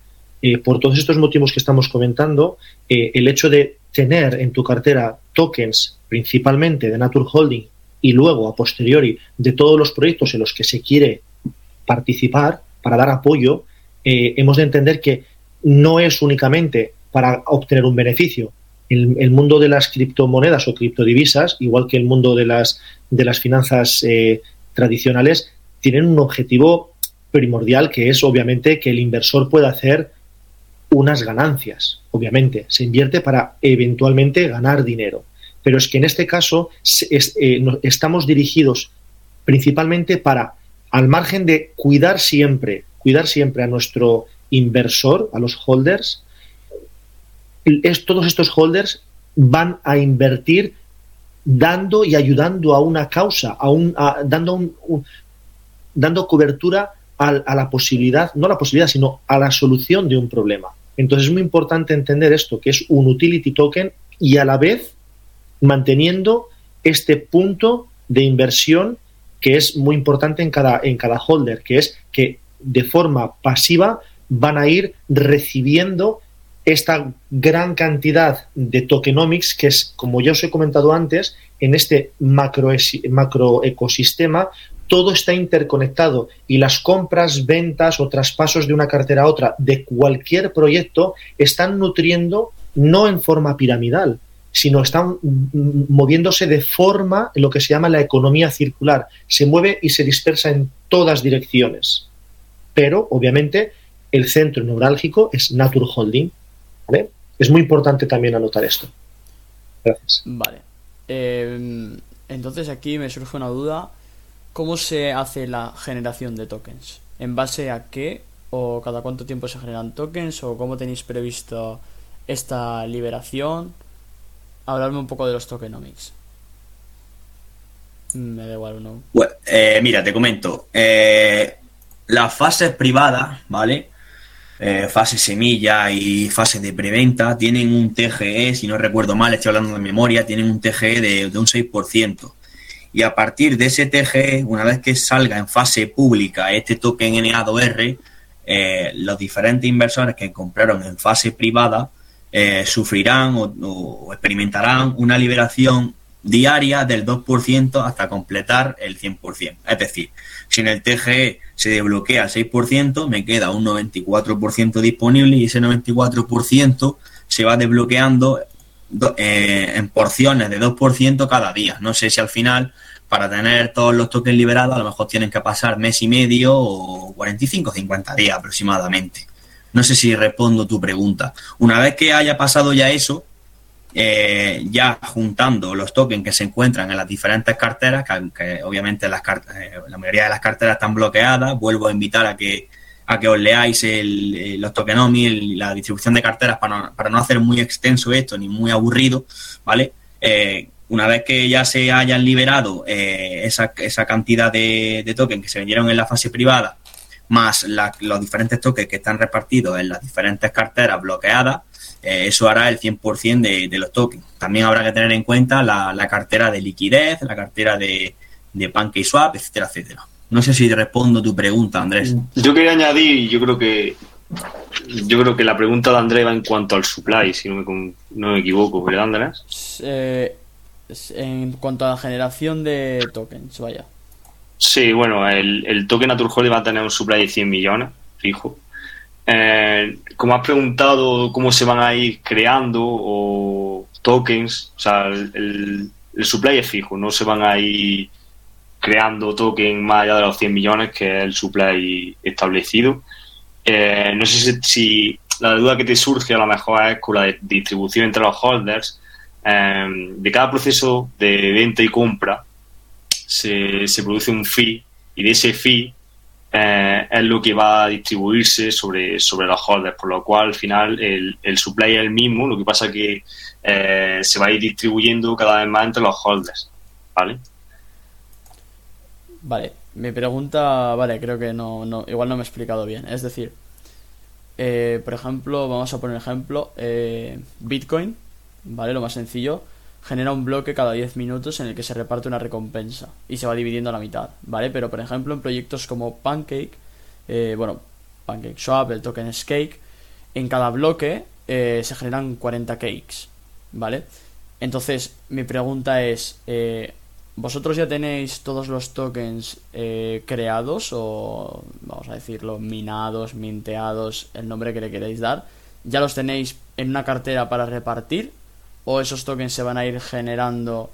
eh, por todos estos motivos que estamos comentando, eh, el hecho de tener en tu cartera tokens principalmente de Nature Holding y luego a posteriori de todos los proyectos en los que se quiere participar para dar apoyo, eh, hemos de entender que no es únicamente para obtener un beneficio. El, el, mundo de las criptomonedas o criptodivisas, igual que el mundo de las, de las finanzas tradicionales, tienen un objetivo primordial que es obviamente que el inversor pueda hacer unas ganancias, obviamente. Se invierte para eventualmente ganar dinero. Pero es que en este caso eh, estamos dirigidos principalmente para, al margen de cuidar siempre, cuidar siempre a nuestro inversor, a los holders, es, todos estos holders van a invertir dando y ayudando a una causa, a un, dando, un, dando cobertura a, la posibilidad, no a la posibilidad, sino a la solución de un problema. Entonces es muy importante entender esto, que es un utility token y a la vez manteniendo este punto de inversión que es muy importante en cada, en cada holder, que es que de forma pasiva van a ir recibiendo esta gran cantidad de tokenomics que es, como ya os he comentado antes, en este macro, macro ecosistema todo está interconectado y las compras, ventas o traspasos de una cartera a otra de cualquier proyecto están nutriendo no en forma piramidal, sino están moviéndose de forma en lo que se llama la economía circular. Se mueve y se dispersa en todas direcciones. Pero, obviamente, el centro neurálgico es Nature Holding. Es muy importante también anotar esto. Gracias. Vale. Eh, entonces aquí me surge una duda ¿cómo se hace la generación de tokens? ¿En base a qué? ¿O cada cuánto tiempo se generan tokens? ¿O cómo tenéis previsto esta liberación? Hablarme un poco de los tokenomics. Me da igual no. Bueno, eh, mira, te comento. Eh, las fases privadas, ¿vale? Eh, fase semilla y fase de preventa tienen un TGE, si no recuerdo mal, estoy hablando de memoria, tienen un TGE de, de un 6% y a partir de ese TGE, una vez que salga en fase pública este token NA2R, eh, los diferentes inversores que compraron en fase privada eh, sufrirán o, experimentarán una liberación diaria del 2% hasta completar el 100%. Es decir, si en el TGE se desbloquea el 6%, me queda un 94% disponible y ese 94% se va desbloqueando eh, en porciones de 2% cada día. No sé si al final, para tener todos los tokens liberados, a lo mejor tienen que pasar mes y medio o 45 o 50 días aproximadamente. No sé si respondo tu pregunta. Una vez que haya pasado ya eso, eh, ya juntando los tokens que se encuentran en las diferentes carteras, que, obviamente las eh, la mayoría de las carteras están bloqueadas, vuelvo a invitar a que a que os leáis el, los tokenomics, la distribución de carteras para, para, no hacer muy extenso esto ni muy aburrido, ¿vale? Eh, una vez que ya se hayan liberado eh, esa, esa, cantidad de, de, tokens que se vendieron en la fase privada, más los diferentes tokens que están repartidos en las diferentes carteras bloqueadas, eh, eso hará el 100% de, de, los tokens. También habrá que tener en cuenta la, la cartera de liquidez, la cartera de, de PancakeSwap, etcétera, etcétera. No sé si respondo tu pregunta, Andrés. Yo quería añadir, yo creo que yo creo que la pregunta de Andrés va en cuanto al supply, si no me, no me equivoco, ¿verdad, Andrés? Eh, en cuanto a la generación de tokens, vaya. Sí, bueno, el, el token Naturholder va a tener un supply de 100 millones, fijo. Eh, como has preguntado cómo se van a ir creando o tokens, o sea, el, el supply es fijo, no se van a ir creando token más allá de los 100 millones, que es el supply establecido. Eh, no sé si, la duda que te surge a lo mejor es con la distribución entre los holders. Eh, de cada proceso de venta y compra se, se produce un fee y de ese fee eh, es lo que va a distribuirse sobre, sobre los holders, por lo cual al final el, el supply es el mismo, lo que pasa que eh, se va a ir distribuyendo cada vez más entre los holders. ¿Vale? Vale, mi pregunta, vale, creo que no, no igual no me he explicado bien. Es decir, eh, por ejemplo, vamos a poner ejemplo, eh, Bitcoin, ¿vale? Lo más sencillo, genera un bloque cada 10 minutos en el que se reparte una recompensa y se va dividiendo a la mitad, ¿vale? Pero por ejemplo, en proyectos como Pancake, eh, bueno, Pancake Swap, el token Cake, en cada bloque eh, se generan 40 cakes, ¿vale? Entonces, mi pregunta es, eh, ¿Vosotros ya tenéis todos los tokens eh, creados o, vamos a decirlo, minados, minteados, el nombre que le queréis dar? ¿Ya los tenéis en una cartera para repartir? ¿O esos tokens se van a ir generando,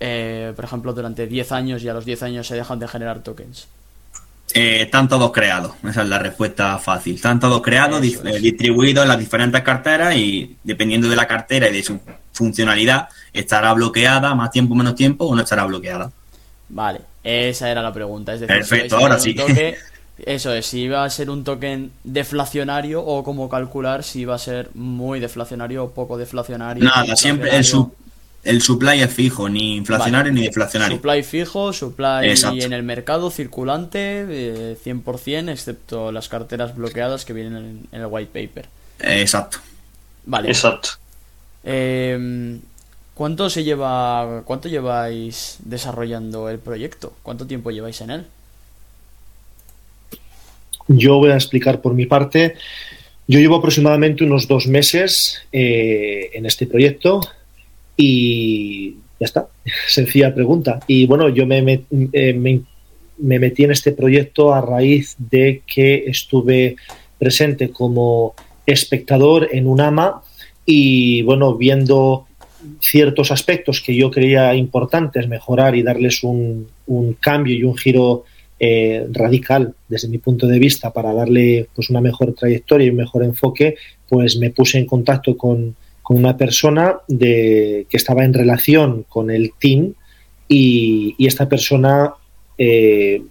eh, por ejemplo, durante 10 años y a los 10 años se dejan de generar tokens? Eh, están todos creados, esa es la respuesta fácil. Están todos creados, es. distribuidos en las diferentes carteras y dependiendo de la cartera y de su funcionalidad, estará bloqueada más tiempo, menos tiempo o no estará bloqueada. Vale, esa era la pregunta. Es decir, Perfecto, ahora sí. Toque, [LAUGHS] eso es, si va a ser un token deflacionario o cómo calcular si va a ser muy deflacionario o poco deflacionario. Nada, siempre el, su, el supply es fijo, ni inflacionario vale. ni deflacionario. Supply fijo, supply Exacto. en el mercado circulante, eh, 100%, excepto las carteras bloqueadas que vienen en, en el white paper. Exacto. Vale. Exacto. Eh, ¿Cuánto se lleva, cuánto lleváis desarrollando el proyecto? ¿Cuánto tiempo lleváis en él? Yo voy a explicar por mi parte. Yo llevo aproximadamente unos dos meses eh, en este proyecto y ya está, [LAUGHS] sencilla pregunta. Y bueno, yo me, me, me, me metí en este proyecto a raíz de que estuve presente como espectador en un AMA y bueno, viendo ciertos aspectos que yo creía importantes mejorar y darles un, un cambio y un giro eh, radical desde mi punto de vista para darle pues una mejor trayectoria y un mejor enfoque, pues me puse en contacto con, con una persona de, que estaba en relación con el team y, y esta persona eh,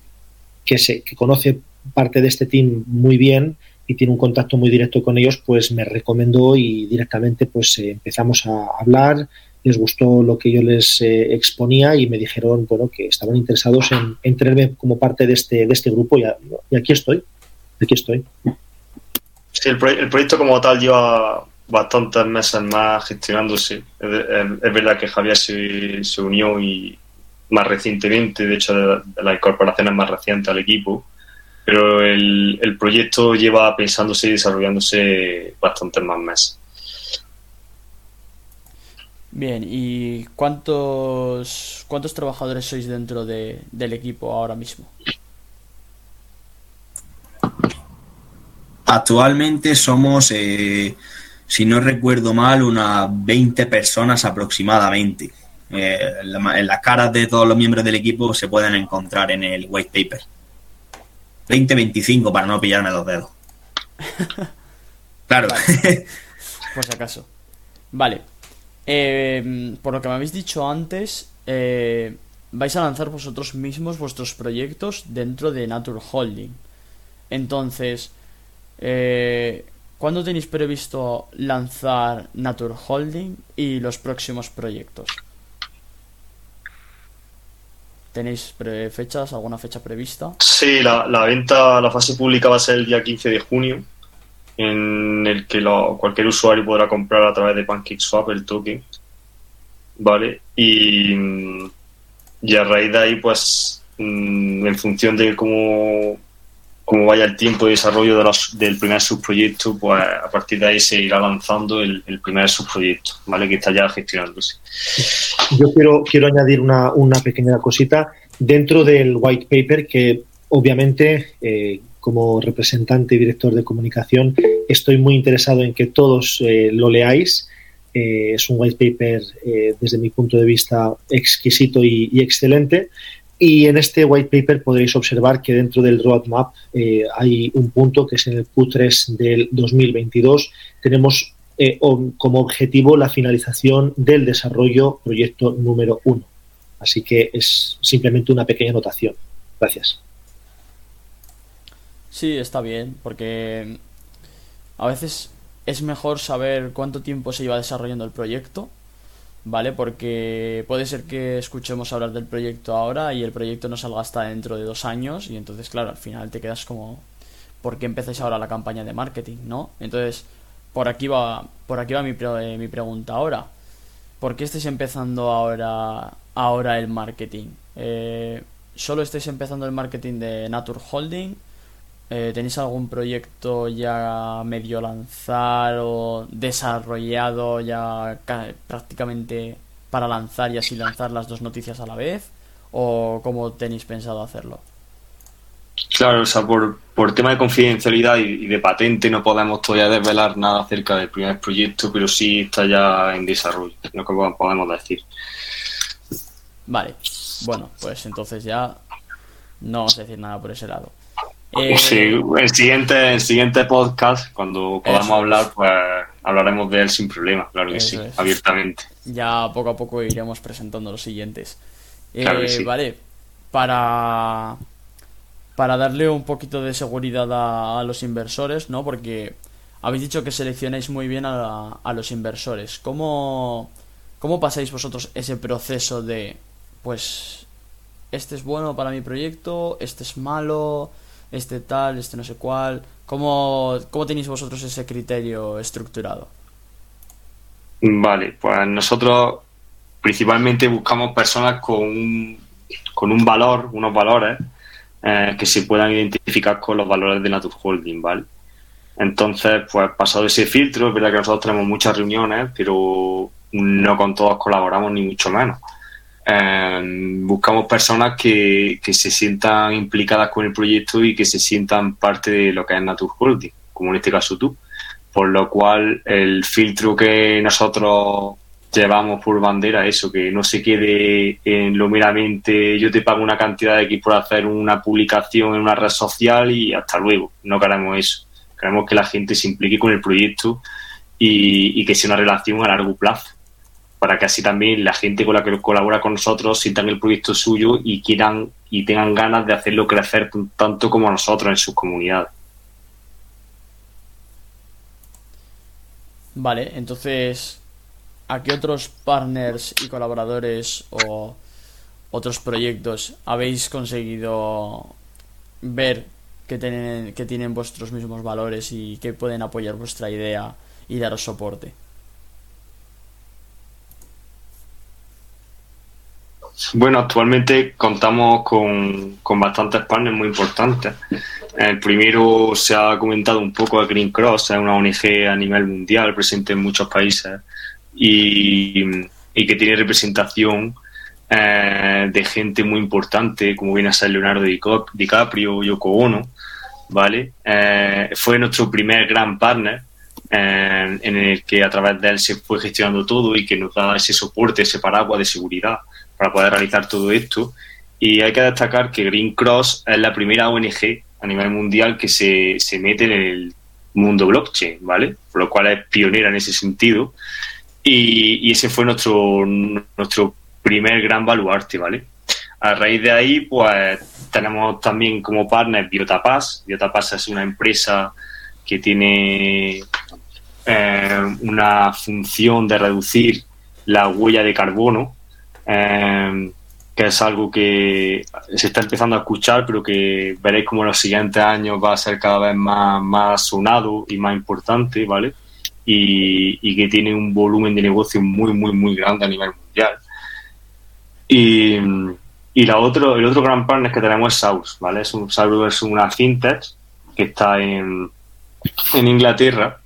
que, se, que conoce parte de este team muy bien y tiene un contacto muy directo con ellos, pues me recomendó y directamente pues eh, empezamos a hablar, les gustó lo que yo les eh, exponía y me dijeron bueno que estaban interesados en, en, tenerme como parte de este, de este grupo y, aquí estoy, aquí estoy. El, proye el, proyecto como tal lleva bastantes meses más gestionándose. Es, verdad que Javier se, se, unió y más recientemente, de hecho de, de las incorporaciones más recientes al equipo, pero el, el proyecto lleva pensándose y desarrollándose bastantes más meses. Bien, ¿y cuántos cuántos trabajadores sois dentro de, del equipo ahora mismo? Actualmente somos, eh, si no recuerdo mal, unas 20 personas aproximadamente. Eh, en, la, en las caras de todos los miembros del equipo se pueden encontrar en el white paper. 20-25 para no pillarme los dedos. claro. Vale. [LAUGHS] Por si acaso. Vale. Eh, por lo que me habéis dicho antes, eh, vais a lanzar vosotros mismos vuestros proyectos dentro de Nature Holding. Entonces, eh, ¿cuándo tenéis previsto lanzar Nature Holding y los próximos proyectos? ¿Tenéis fechas, alguna fecha prevista? Sí, la, la, venta, la fase pública va a ser el día 15 de junio, en el que cualquier usuario podrá comprar a través de PancakeSwap el token. ¿Vale? Y, y a raíz de ahí, pues, mm, en función de cómo, cómo vaya el tiempo de desarrollo de los, del primer subproyecto, pues a partir de ahí se irá lanzando el, el, primer subproyecto, ¿vale? Que está ya gestionándose. Yo quiero, quiero añadir una, una pequeña cosita dentro del white paper que obviamente eh, como representante y director de comunicación estoy muy interesado en que todos eh, lo leáis. Eh, es un white paper eh, desde mi punto de vista exquisito y, y, excelente. Y en este white paper podréis observar que dentro del roadmap eh, hay un punto que es en el Q3 del 2022. Tenemos eh, como objetivo la finalización del desarrollo proyecto número uno. Así que es simplemente una pequeña anotación. Gracias. Sí, está bien, porque a veces es mejor saber cuánto tiempo se lleva desarrollando el proyecto, ¿vale? Porque puede ser que escuchemos hablar del proyecto ahora y el proyecto no salga hasta dentro de dos años y entonces, claro, al final te quedas como, ¿por qué empezáis ahora la campaña de marketing, no? Entonces, por aquí va, por aquí va mi, pre mi pregunta ahora. ¿Por qué estáis empezando ahora, ahora el marketing? Eh, ¿Solo estáis empezando el marketing de Nature Holding? Eh, ¿Tenéis algún proyecto ya medio lanzar o desarrollado ya prácticamente para lanzar y así lanzar las dos noticias a la vez? ¿O cómo tenéis pensado hacerlo? Claro, o sea, por, por tema de confidencialidad y, y, de patente no podemos todavía desvelar nada acerca del primer proyecto, pero sí está ya en desarrollo, lo que podemos decir. Vale, bueno, pues entonces ya no vamos a decir nada por ese lado. Eh... Sí, el siguiente, el siguiente podcast, cuando podamos eso. hablar, pues hablaremos de él sin problema, claro que eso sí, es. abiertamente. Ya poco a poco iremos presentando los siguientes. Claro eh, sí. Vale, para para darle un poquito de seguridad a, a, los inversores, ¿no? Porque habéis dicho que seleccionáis muy bien a, a, los inversores. ¿Cómo, ¿Cómo pasáis vosotros ese proceso de, pues, este es bueno para mi proyecto, este es malo, este tal, este no sé cuál? ¿Cómo, cómo tenéis vosotros ese criterio estructurado? Vale, pues nosotros principalmente buscamos personas con un, con un valor, unos valores eh, que se puedan identificar con los valores de Nature Holding, ¿vale? Entonces, pues pasado ese filtro, es verdad que nosotros tenemos muchas reuniones, pero no con todos colaboramos, ni mucho menos. Eh, buscamos personas que, que, se sientan implicadas con el proyecto y que se sientan parte de lo que es Nature Holding, como en este caso tú. Por lo cual, el filtro que nosotros llevamos por bandera eso, que no se quede en lo meramente yo te pago una cantidad de X por hacer una publicación en una red social y hasta luego. No queremos eso. Queremos que la gente se implique con el proyecto y, y que sea una relación a largo plazo. Para que así también la gente con la que colabora con nosotros sientan el proyecto suyo y quieran y tengan ganas de hacerlo crecer tanto como nosotros en sus comunidades. Vale, entonces, ¿a qué otros partners y colaboradores o otros proyectos habéis conseguido ver que tienen, que tienen vuestros mismos valores y que pueden apoyar vuestra idea y daros soporte? Bueno, actualmente contamos con, con, bastantes partners muy importantes. El primero se ha comentado un poco a Green Cross, es una ONG a nivel mundial, presente en muchos países y, que tiene representación eh, de gente muy importante, como viene a ser Leonardo DiCaprio, Yoko Ono, ¿vale? Eh, fue nuestro primer gran partner eh, en el que a través de él se fue gestionando todo y que nos da ese soporte, ese paraguas de seguridad para poder realizar todo esto. Y hay que destacar que Green Cross es la primera ONG a nivel mundial que se, se mete en el mundo blockchain, ¿vale? Por lo cual es pionera en ese sentido. Y, ese fue nuestro, nuestro primer gran baluarte, ¿vale? A raíz de ahí, pues tenemos también como partner Biotapas. Biotapas es una empresa que tiene eh, una función de reducir la huella de carbono, eh, que es algo que se está empezando a escuchar, pero que veréis como en los siguientes años va a ser cada vez más, más sonado y más importante, ¿vale? Y, que tiene un volumen de negocio muy, muy, muy grande a nivel mundial. Y, y la otro, el otro gran partner que tenemos es Saus, ¿vale? Es un, Saus es una fintech que está en, en Inglaterra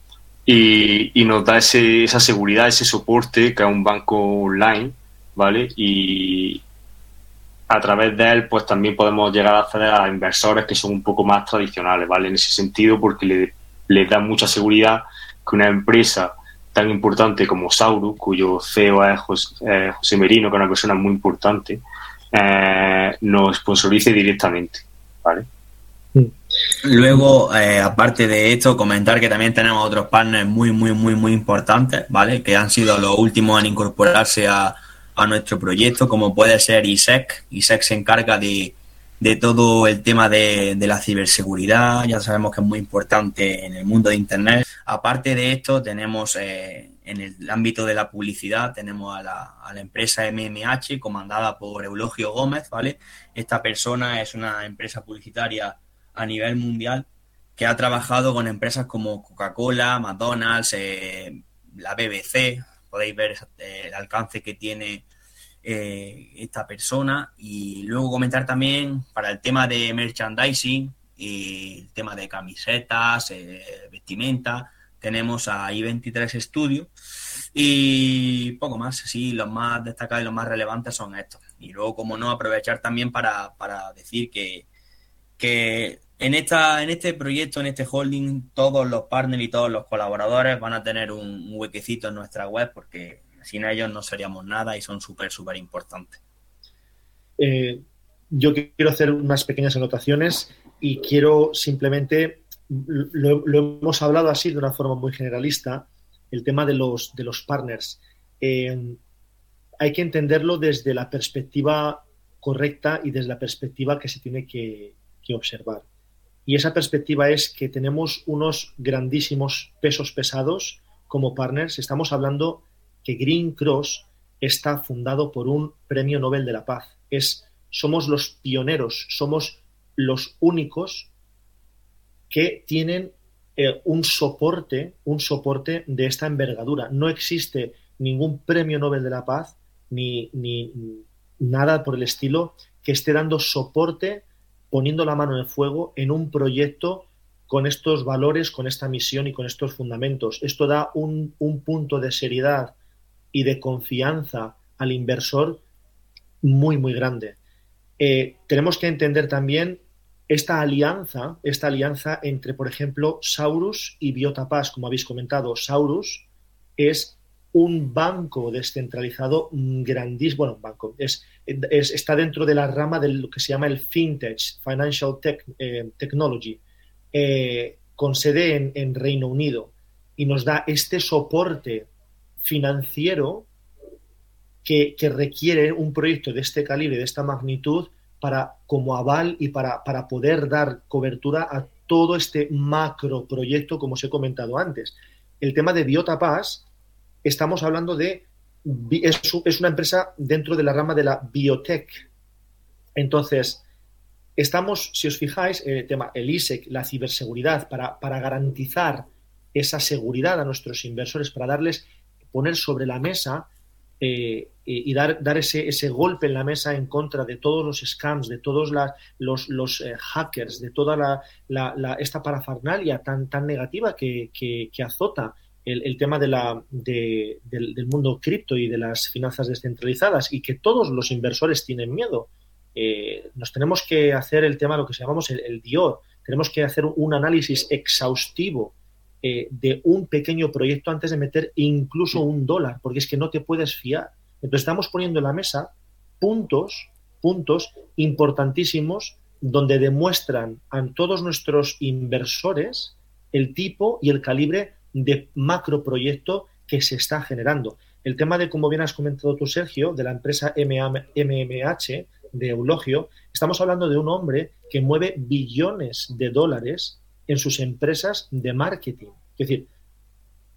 y, y nos da ese, esa seguridad, ese soporte que es un banco online, ¿vale? Y a través de él, pues también podemos llegar a acceder a inversores que son un poco más tradicionales, ¿vale? En ese sentido, porque le, le da mucha seguridad que una empresa tan importante como Sauru, cuyo CEO es José, José Merino, que es una persona muy importante, eh, nos sponsorice directamente. ¿vale? Luego, eh, aparte de esto, comentar que también tenemos otros partners muy, muy, muy, muy importantes, ¿vale? Que han sido los últimos en incorporarse a, a nuestro proyecto, como puede ser ISEC. ISEC se encarga de, de todo el tema de, de, la ciberseguridad, ya sabemos que es muy importante en el mundo de Internet. Aparte de esto, tenemos eh, en el ámbito de la publicidad, tenemos a la, a la, empresa MMH comandada por Eulogio Gómez, ¿vale? Esta persona es una empresa publicitaria a nivel mundial que ha trabajado con empresas como Coca-Cola, McDonald's, eh, la BBC, podéis ver el alcance que tiene eh, esta persona. Y luego comentar también para el tema de merchandising y el tema de camisetas, eh, vestimenta, tenemos a I23 Studio y poco más. Sí, los más destacados y los más relevantes son estos. Y luego, como no, aprovechar también para, para decir que, que en, esta, en este proyecto, en este holding, todos los partners y todos los colaboradores van a tener un, huequecito en nuestra web porque sin ellos no seríamos nada y son súper, súper importantes. Eh, yo quiero hacer unas pequeñas anotaciones y quiero simplemente, lo, hemos hablado así de una forma muy generalista, el tema de los, de los partners. Eh, hay que entenderlo desde la perspectiva correcta y desde la perspectiva que se tiene que observar. Y esa perspectiva es que tenemos unos grandísimos pesos pesados como partners. Estamos hablando que Green Cross está fundado por un premio Nobel de la Paz. Es, somos los pioneros, somos los únicos que tienen eh, un soporte, un soporte de esta envergadura. No existe ningún premio Nobel de la Paz ni, ni nada por el estilo que esté dando soporte, poniendo la mano en el fuego en un proyecto con estos valores, con esta misión y con estos fundamentos. Esto da un, un punto de seriedad y de confianza al inversor muy, muy grande. Eh, tenemos que entender también esta alianza, esta alianza entre, por ejemplo, Saurus y Biotapas, como habéis comentado. Saurus es un banco descentralizado grandísimo, bueno, un banco, es, es, está dentro de la rama de lo que se llama el FinTech, Financial eh, Technology, eh, con sede en, Reino Unido, y nos da este soporte financiero que, requiere un proyecto de este calibre, de esta magnitud, para, como aval y para, para poder dar cobertura a todo este macro proyecto, como os he comentado antes. El tema de Biota Pass, estamos hablando de, es, es una empresa dentro de la rama de la biotech. Entonces, estamos, si os fijáis, el tema, el ISEC, la ciberseguridad, para, para garantizar esa seguridad a nuestros inversores, para darles, poner sobre la mesa eh, y dar, dar ese, ese, golpe en la mesa en contra de todos los scams, de todos los, los eh, hackers, de toda la, la, esta parafernalia tan, tan negativa que, que azota el, el, tema de la, de, del, del, mundo cripto y de las finanzas descentralizadas y que todos los inversores tienen miedo. Eh, nos tenemos que hacer el tema, lo que llamamos el, el Dior, tenemos que hacer un análisis exhaustivo eh, de un pequeño proyecto antes de meter incluso un dólar, porque es que no te puedes fiar. Entonces estamos poniendo en la mesa puntos, puntos importantísimos donde demuestran a todos nuestros inversores el tipo y el calibre de macro proyecto que se está generando. El tema de, como bien has comentado tú, Sergio, de la empresa MMH de Eulogio, estamos hablando de un hombre que mueve billones de dólares en sus empresas de marketing. Es decir,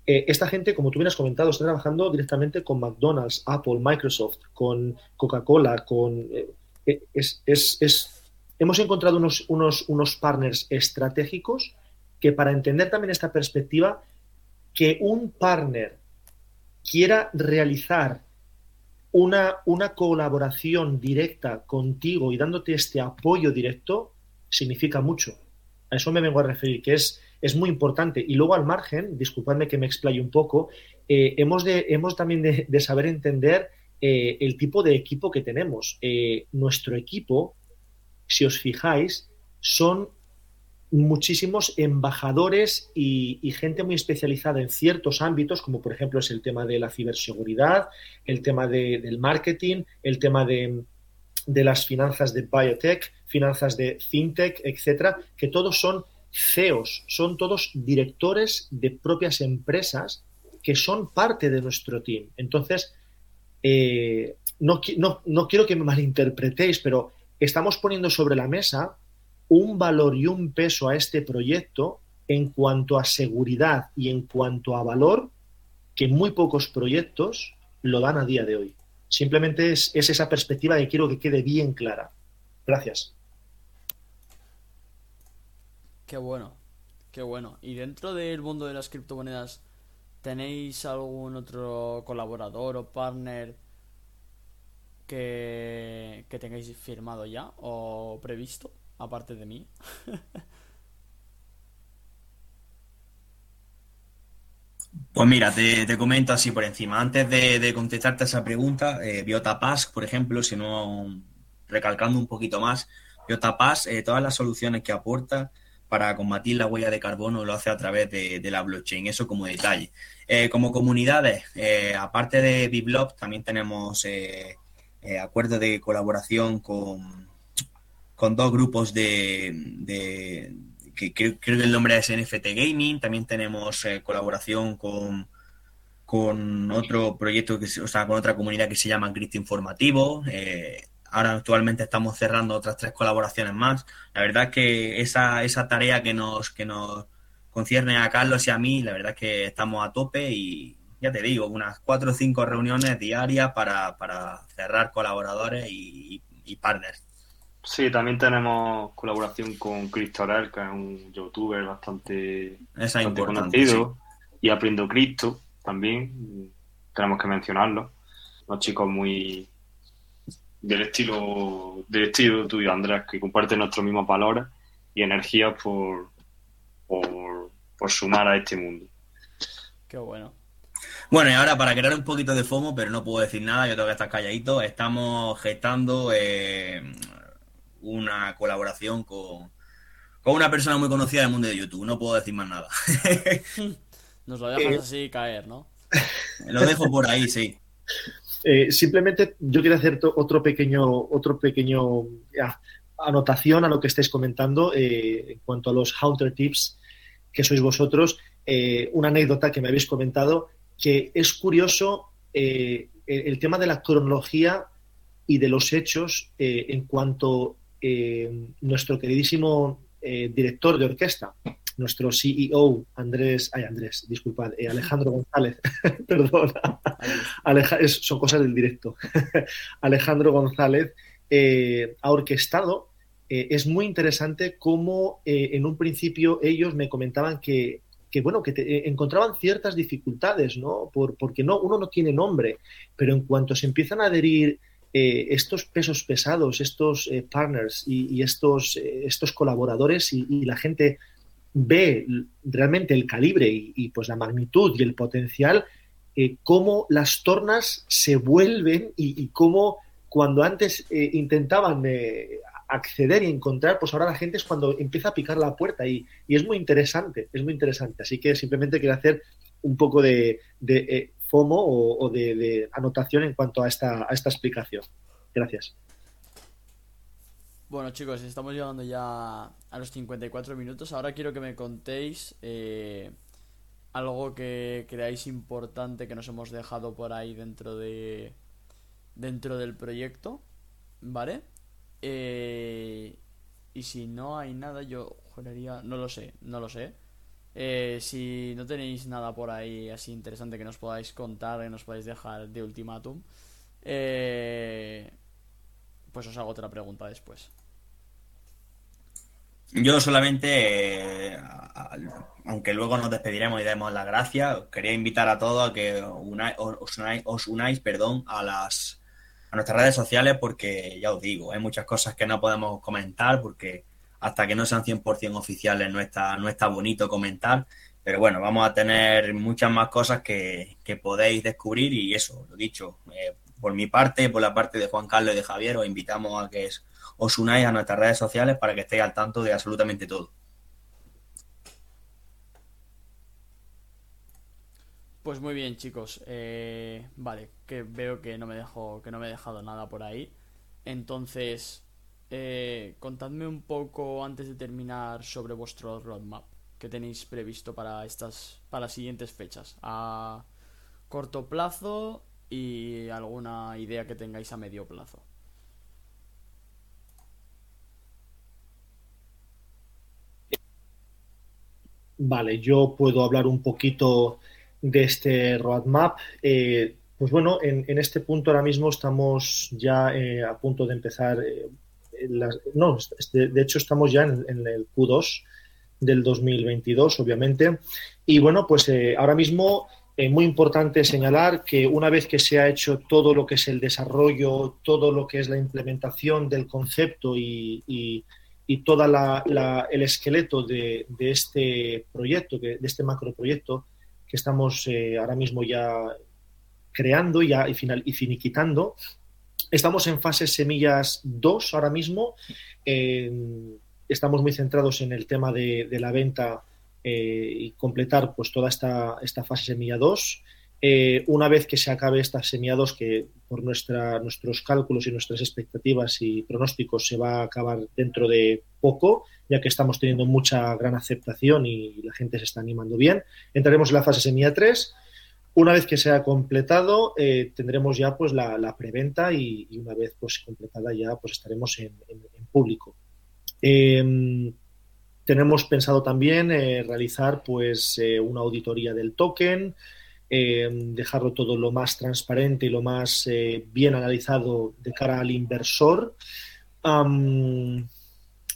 eh, esta gente, como tú bien has comentado, está trabajando directamente con McDonald's, Apple, Microsoft, con Coca-Cola, con... Eh, eh es, es, es, hemos encontrado unos, unos, unos partners estratégicos que para entender también esta perspectiva, que un partner quiera realizar una, una colaboración directa contigo y dándote este apoyo directo, significa mucho. A eso me vengo a referir, que es, es muy importante. Y luego al margen, disculpadme que me explaye un poco, eh, hemos, de, hemos también de, saber entender eh, el tipo de equipo que tenemos. Eh, nuestro equipo, si os fijáis, son muchísimos embajadores y, gente muy especializada en ciertos ámbitos, como por ejemplo es el tema de la ciberseguridad, el tema de, del marketing, el tema de, de las finanzas de biotech, finanzas de fintech, etcétera, que todos son CEOs, son todos directores de propias empresas que son parte de nuestro team. Entonces, eh, no, no, no quiero que me malinterpretéis, pero estamos poniendo sobre la mesa un valor y un peso a este proyecto en cuanto a seguridad y en cuanto a valor que muy pocos proyectos lo dan a día de hoy. Simplemente es, es esa perspectiva que quiero que quede bien clara. Gracias. Qué bueno, qué bueno. ¿Y dentro del mundo de las criptomonedas tenéis algún otro colaborador o partner que, que tengáis firmado ya o previsto, aparte de mí? Pues mira, te, te, comento así por encima. Antes de, contestarte esa pregunta, eh, BiotaPass, por ejemplo, si no recalcando un poquito más, BiotaPass, eh, todas las soluciones que aporta para combatir la huella de carbono lo hace a través de, la blockchain, eso como detalle. Eh, como comunidades, eh, aparte de BibLock, también tenemos eh, acuerdos de colaboración con, con dos grupos de, que creo, creo, que el nombre es NFT Gaming, también tenemos eh, colaboración con, con otro proyecto, que, o sea, con otra comunidad que se llama Cripto Informativo. Eh, ahora actualmente estamos cerrando otras tres colaboraciones más. La verdad es que esa, esa tarea que nos, que nos concierne a Carlos y a mí, la verdad es que estamos a tope y ya te digo, unas cuatro o cinco reuniones diarias para, para cerrar colaboradores y, y partners. Sí, también tenemos colaboración con Cristorel, que es un youtuber bastante, bastante conocido, sí. y Aprendo Cristo también, tenemos que mencionarlo. Unos chicos muy del estilo del estilo tuyo, Andrés, que comparten nuestros mismos valores y energías por, por, por sumar a este mundo. Qué bueno. Bueno, y ahora para crear un poquito de FOMO, pero no puedo decir nada, yo tengo que estar calladito, estamos gestando eh, una colaboración con, con, una persona muy conocida del mundo de YouTube. No puedo decir más nada. [LAUGHS] Nos lo dejas eh, así caer, ¿no? Lo dejo por ahí, sí. Eh, simplemente yo quiero hacer otro pequeño, otro pequeño ya, anotación a lo que estáis comentando eh, en cuanto a los Hunter Tips que sois vosotros. Eh, una anécdota que me habéis comentado que es curioso el, el tema de la cronología y de los hechos en cuanto nuestro queridísimo director de orquesta, nuestro CEO, Andrés, ay Andrés, disculpad, Alejandro González, [LAUGHS] perdona, son cosas del directo, [LAUGHS] Alejandro González ha orquestado eh, es muy interesante cómo eh, en un principio ellos me comentaban que, bueno, que eh, encontraban ciertas dificultades, ¿no? Por, porque no, uno no tiene nombre, pero en cuanto se empiezan a adherir estos pesos pesados, estos partners y, estos, estos colaboradores y, la gente ve realmente el calibre y, pues la magnitud y el potencial, cómo las tornas se vuelven y, cómo cuando antes intentaban acceder y encontrar, pues ahora la gente es cuando empieza a picar la puerta y, es muy interesante, es muy interesante. Así que simplemente quiero hacer un poco de, eh, FOMO o, de, anotación en cuanto a esta, a esta explicación. Gracias. Bueno chicos, estamos llegando ya a los 54 minutos. Ahora quiero que me contéis eh, algo que creáis importante que nos hemos dejado por ahí dentro de dentro del proyecto, ¿vale? Eh, y si no hay nada, yo juraría. No lo sé, no lo sé. Eh, si no tenéis nada por ahí así interesante que nos podáis contar, que nos podáis dejar de ultimátum, eh, pues os hago otra pregunta después. Yo solamente, aunque luego nos despediremos y demos las gracias, quería invitar a todos a que os, unáis, os unáis perdón, a las a nuestras redes sociales porque ya os digo, hay muchas cosas que no podemos comentar porque hasta que no sean 100% oficiales no está, no está bonito comentar. Pero bueno, vamos a tener muchas más cosas que, podéis descubrir y eso, lo dicho, eh, por mi parte, por la parte de Juan Carlos y de Javier, os invitamos a que os unáis a nuestras redes sociales para que estéis al tanto de absolutamente todo. Pues muy bien, chicos. Eh, vale, que veo que no me que no me he dejado nada por ahí. Entonces, eh, contadme un poco antes de terminar sobre vuestro roadmap que tenéis previsto para estas, para las siguientes fechas, a corto plazo y alguna idea que tengáis a medio plazo. Vale, yo puedo hablar un poquito de este roadmap. Eh, pues bueno, en, este punto ahora mismo estamos ya eh, a punto de empezar. Eh, no, de, hecho estamos ya en, el Q2 del 2022, obviamente. Y bueno, pues ahora mismo es muy importante señalar que una vez que se ha hecho todo lo que es el desarrollo, todo lo que es la implementación del concepto y, y, todo el esqueleto de, de, este proyecto, de este macroproyecto, que estamos eh, ahora mismo ya creando ya, y, final, y finiquitando. Estamos en fase semillas 2 ahora mismo. estamos muy centrados en el tema de, la venta eh, y completar pues toda esta, esta fase semilla 2. Eh, una vez que se acabe esta semilla 2, que por nuestra, nuestros cálculos y nuestras expectativas y pronósticos se va a acabar dentro de poco, ya que estamos teniendo mucha gran aceptación y la gente se está animando bien. Entraremos en la fase semilla 3. Una vez que se ha completado, eh, tendremos ya pues la, preventa y, una vez pues completada ya pues estaremos en, público. Em, tenemos pensado también eh, realizar pues eh, una auditoría del token, em, dejarlo todo lo más transparente y lo más bien analizado de cara al inversor.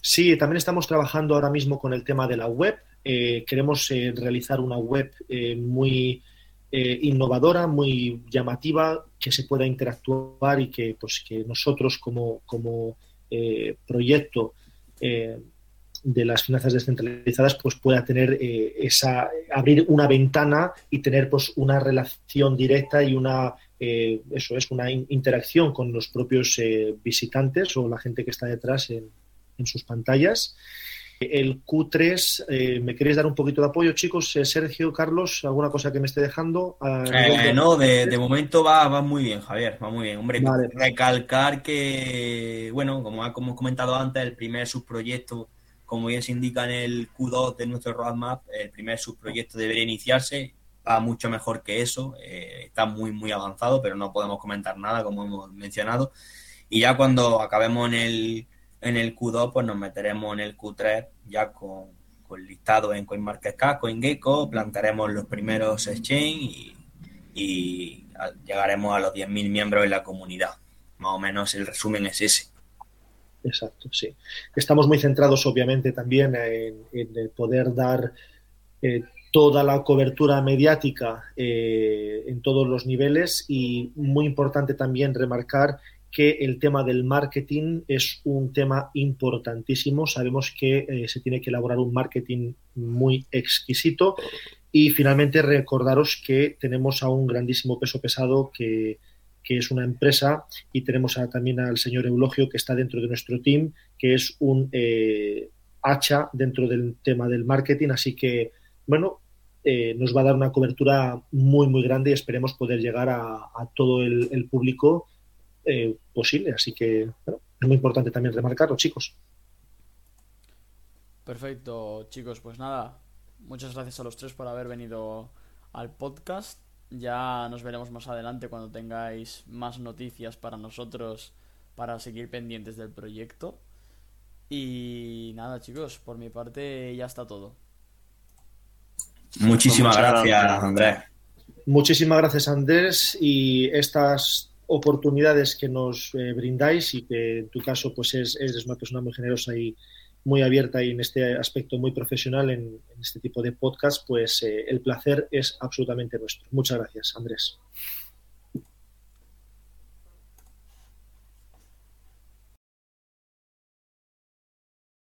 Sí, también estamos trabajando ahora mismo con el tema de la web. Queremos realizar una web eh, innovadora, muy llamativa, que se pueda interactuar y que, pues, que nosotros como, como proyecto de las finanzas descentralizadas pues pueda tener esa abrir una ventana y tener pues una relación directa y una eso es una interacción con los propios visitantes o la gente que está detrás en, en sus pantallas. El Q3, eh, ¿me queréis dar un poquito de apoyo, chicos? Eh, Sergio, Carlos, ¿alguna cosa que me esté dejando? Ah, eh, no, de, momento va, va, muy bien, Javier, va muy bien. Hombre, recalcar que, bueno, como hemos comentado antes, el primer subproyecto, como bien se indica en el Q2 de nuestro roadmap, el primer subproyecto debería iniciarse. Va mucho mejor que eso, está muy, muy avanzado, pero no podemos comentar nada, como hemos mencionado. Y ya cuando acabemos en el, en el Q2, pues nos meteremos en el Q3 ya con, con listado en CoinMarketCap, CoinGecko, plantaremos los primeros exchange y, llegaremos a los 10.000 miembros en la comunidad. Más o menos el resumen es ese. Exacto, sí. Estamos muy centrados, obviamente, también en, poder dar eh, toda la cobertura mediática eh, en todos los niveles y muy importante también remarcar que el tema del marketing es un tema importantísimo. Sabemos que eh, se tiene que elaborar un marketing muy exquisito y finalmente recordaros que tenemos a un grandísimo peso pesado que que es una empresa, y tenemos también al señor Eulogio, que está dentro de nuestro team, que es un eh, hacha dentro del tema del marketing. Así que, bueno, eh, nos va a dar una cobertura muy, muy grande y esperemos poder llegar a, todo el, público eh, posible. Así que, es muy importante también remarcarlo, chicos. Perfecto, chicos. Pues nada, muchas gracias a los tres por haber venido al podcast. Ya nos veremos más adelante cuando tengáis más noticias para nosotros para seguir pendientes del proyecto. Y nada, chicos, por mi parte ya está todo. Muchísimas gracias, Andrés. Muchísimas gracias, Andrés. Y estas oportunidades que nos eh, brindáis y que en tu caso pues es, eres una persona muy generosa y muy abierta y en este aspecto muy profesional en, este tipo de podcast, pues eh, el placer es absolutamente nuestro. Muchas gracias, Andrés.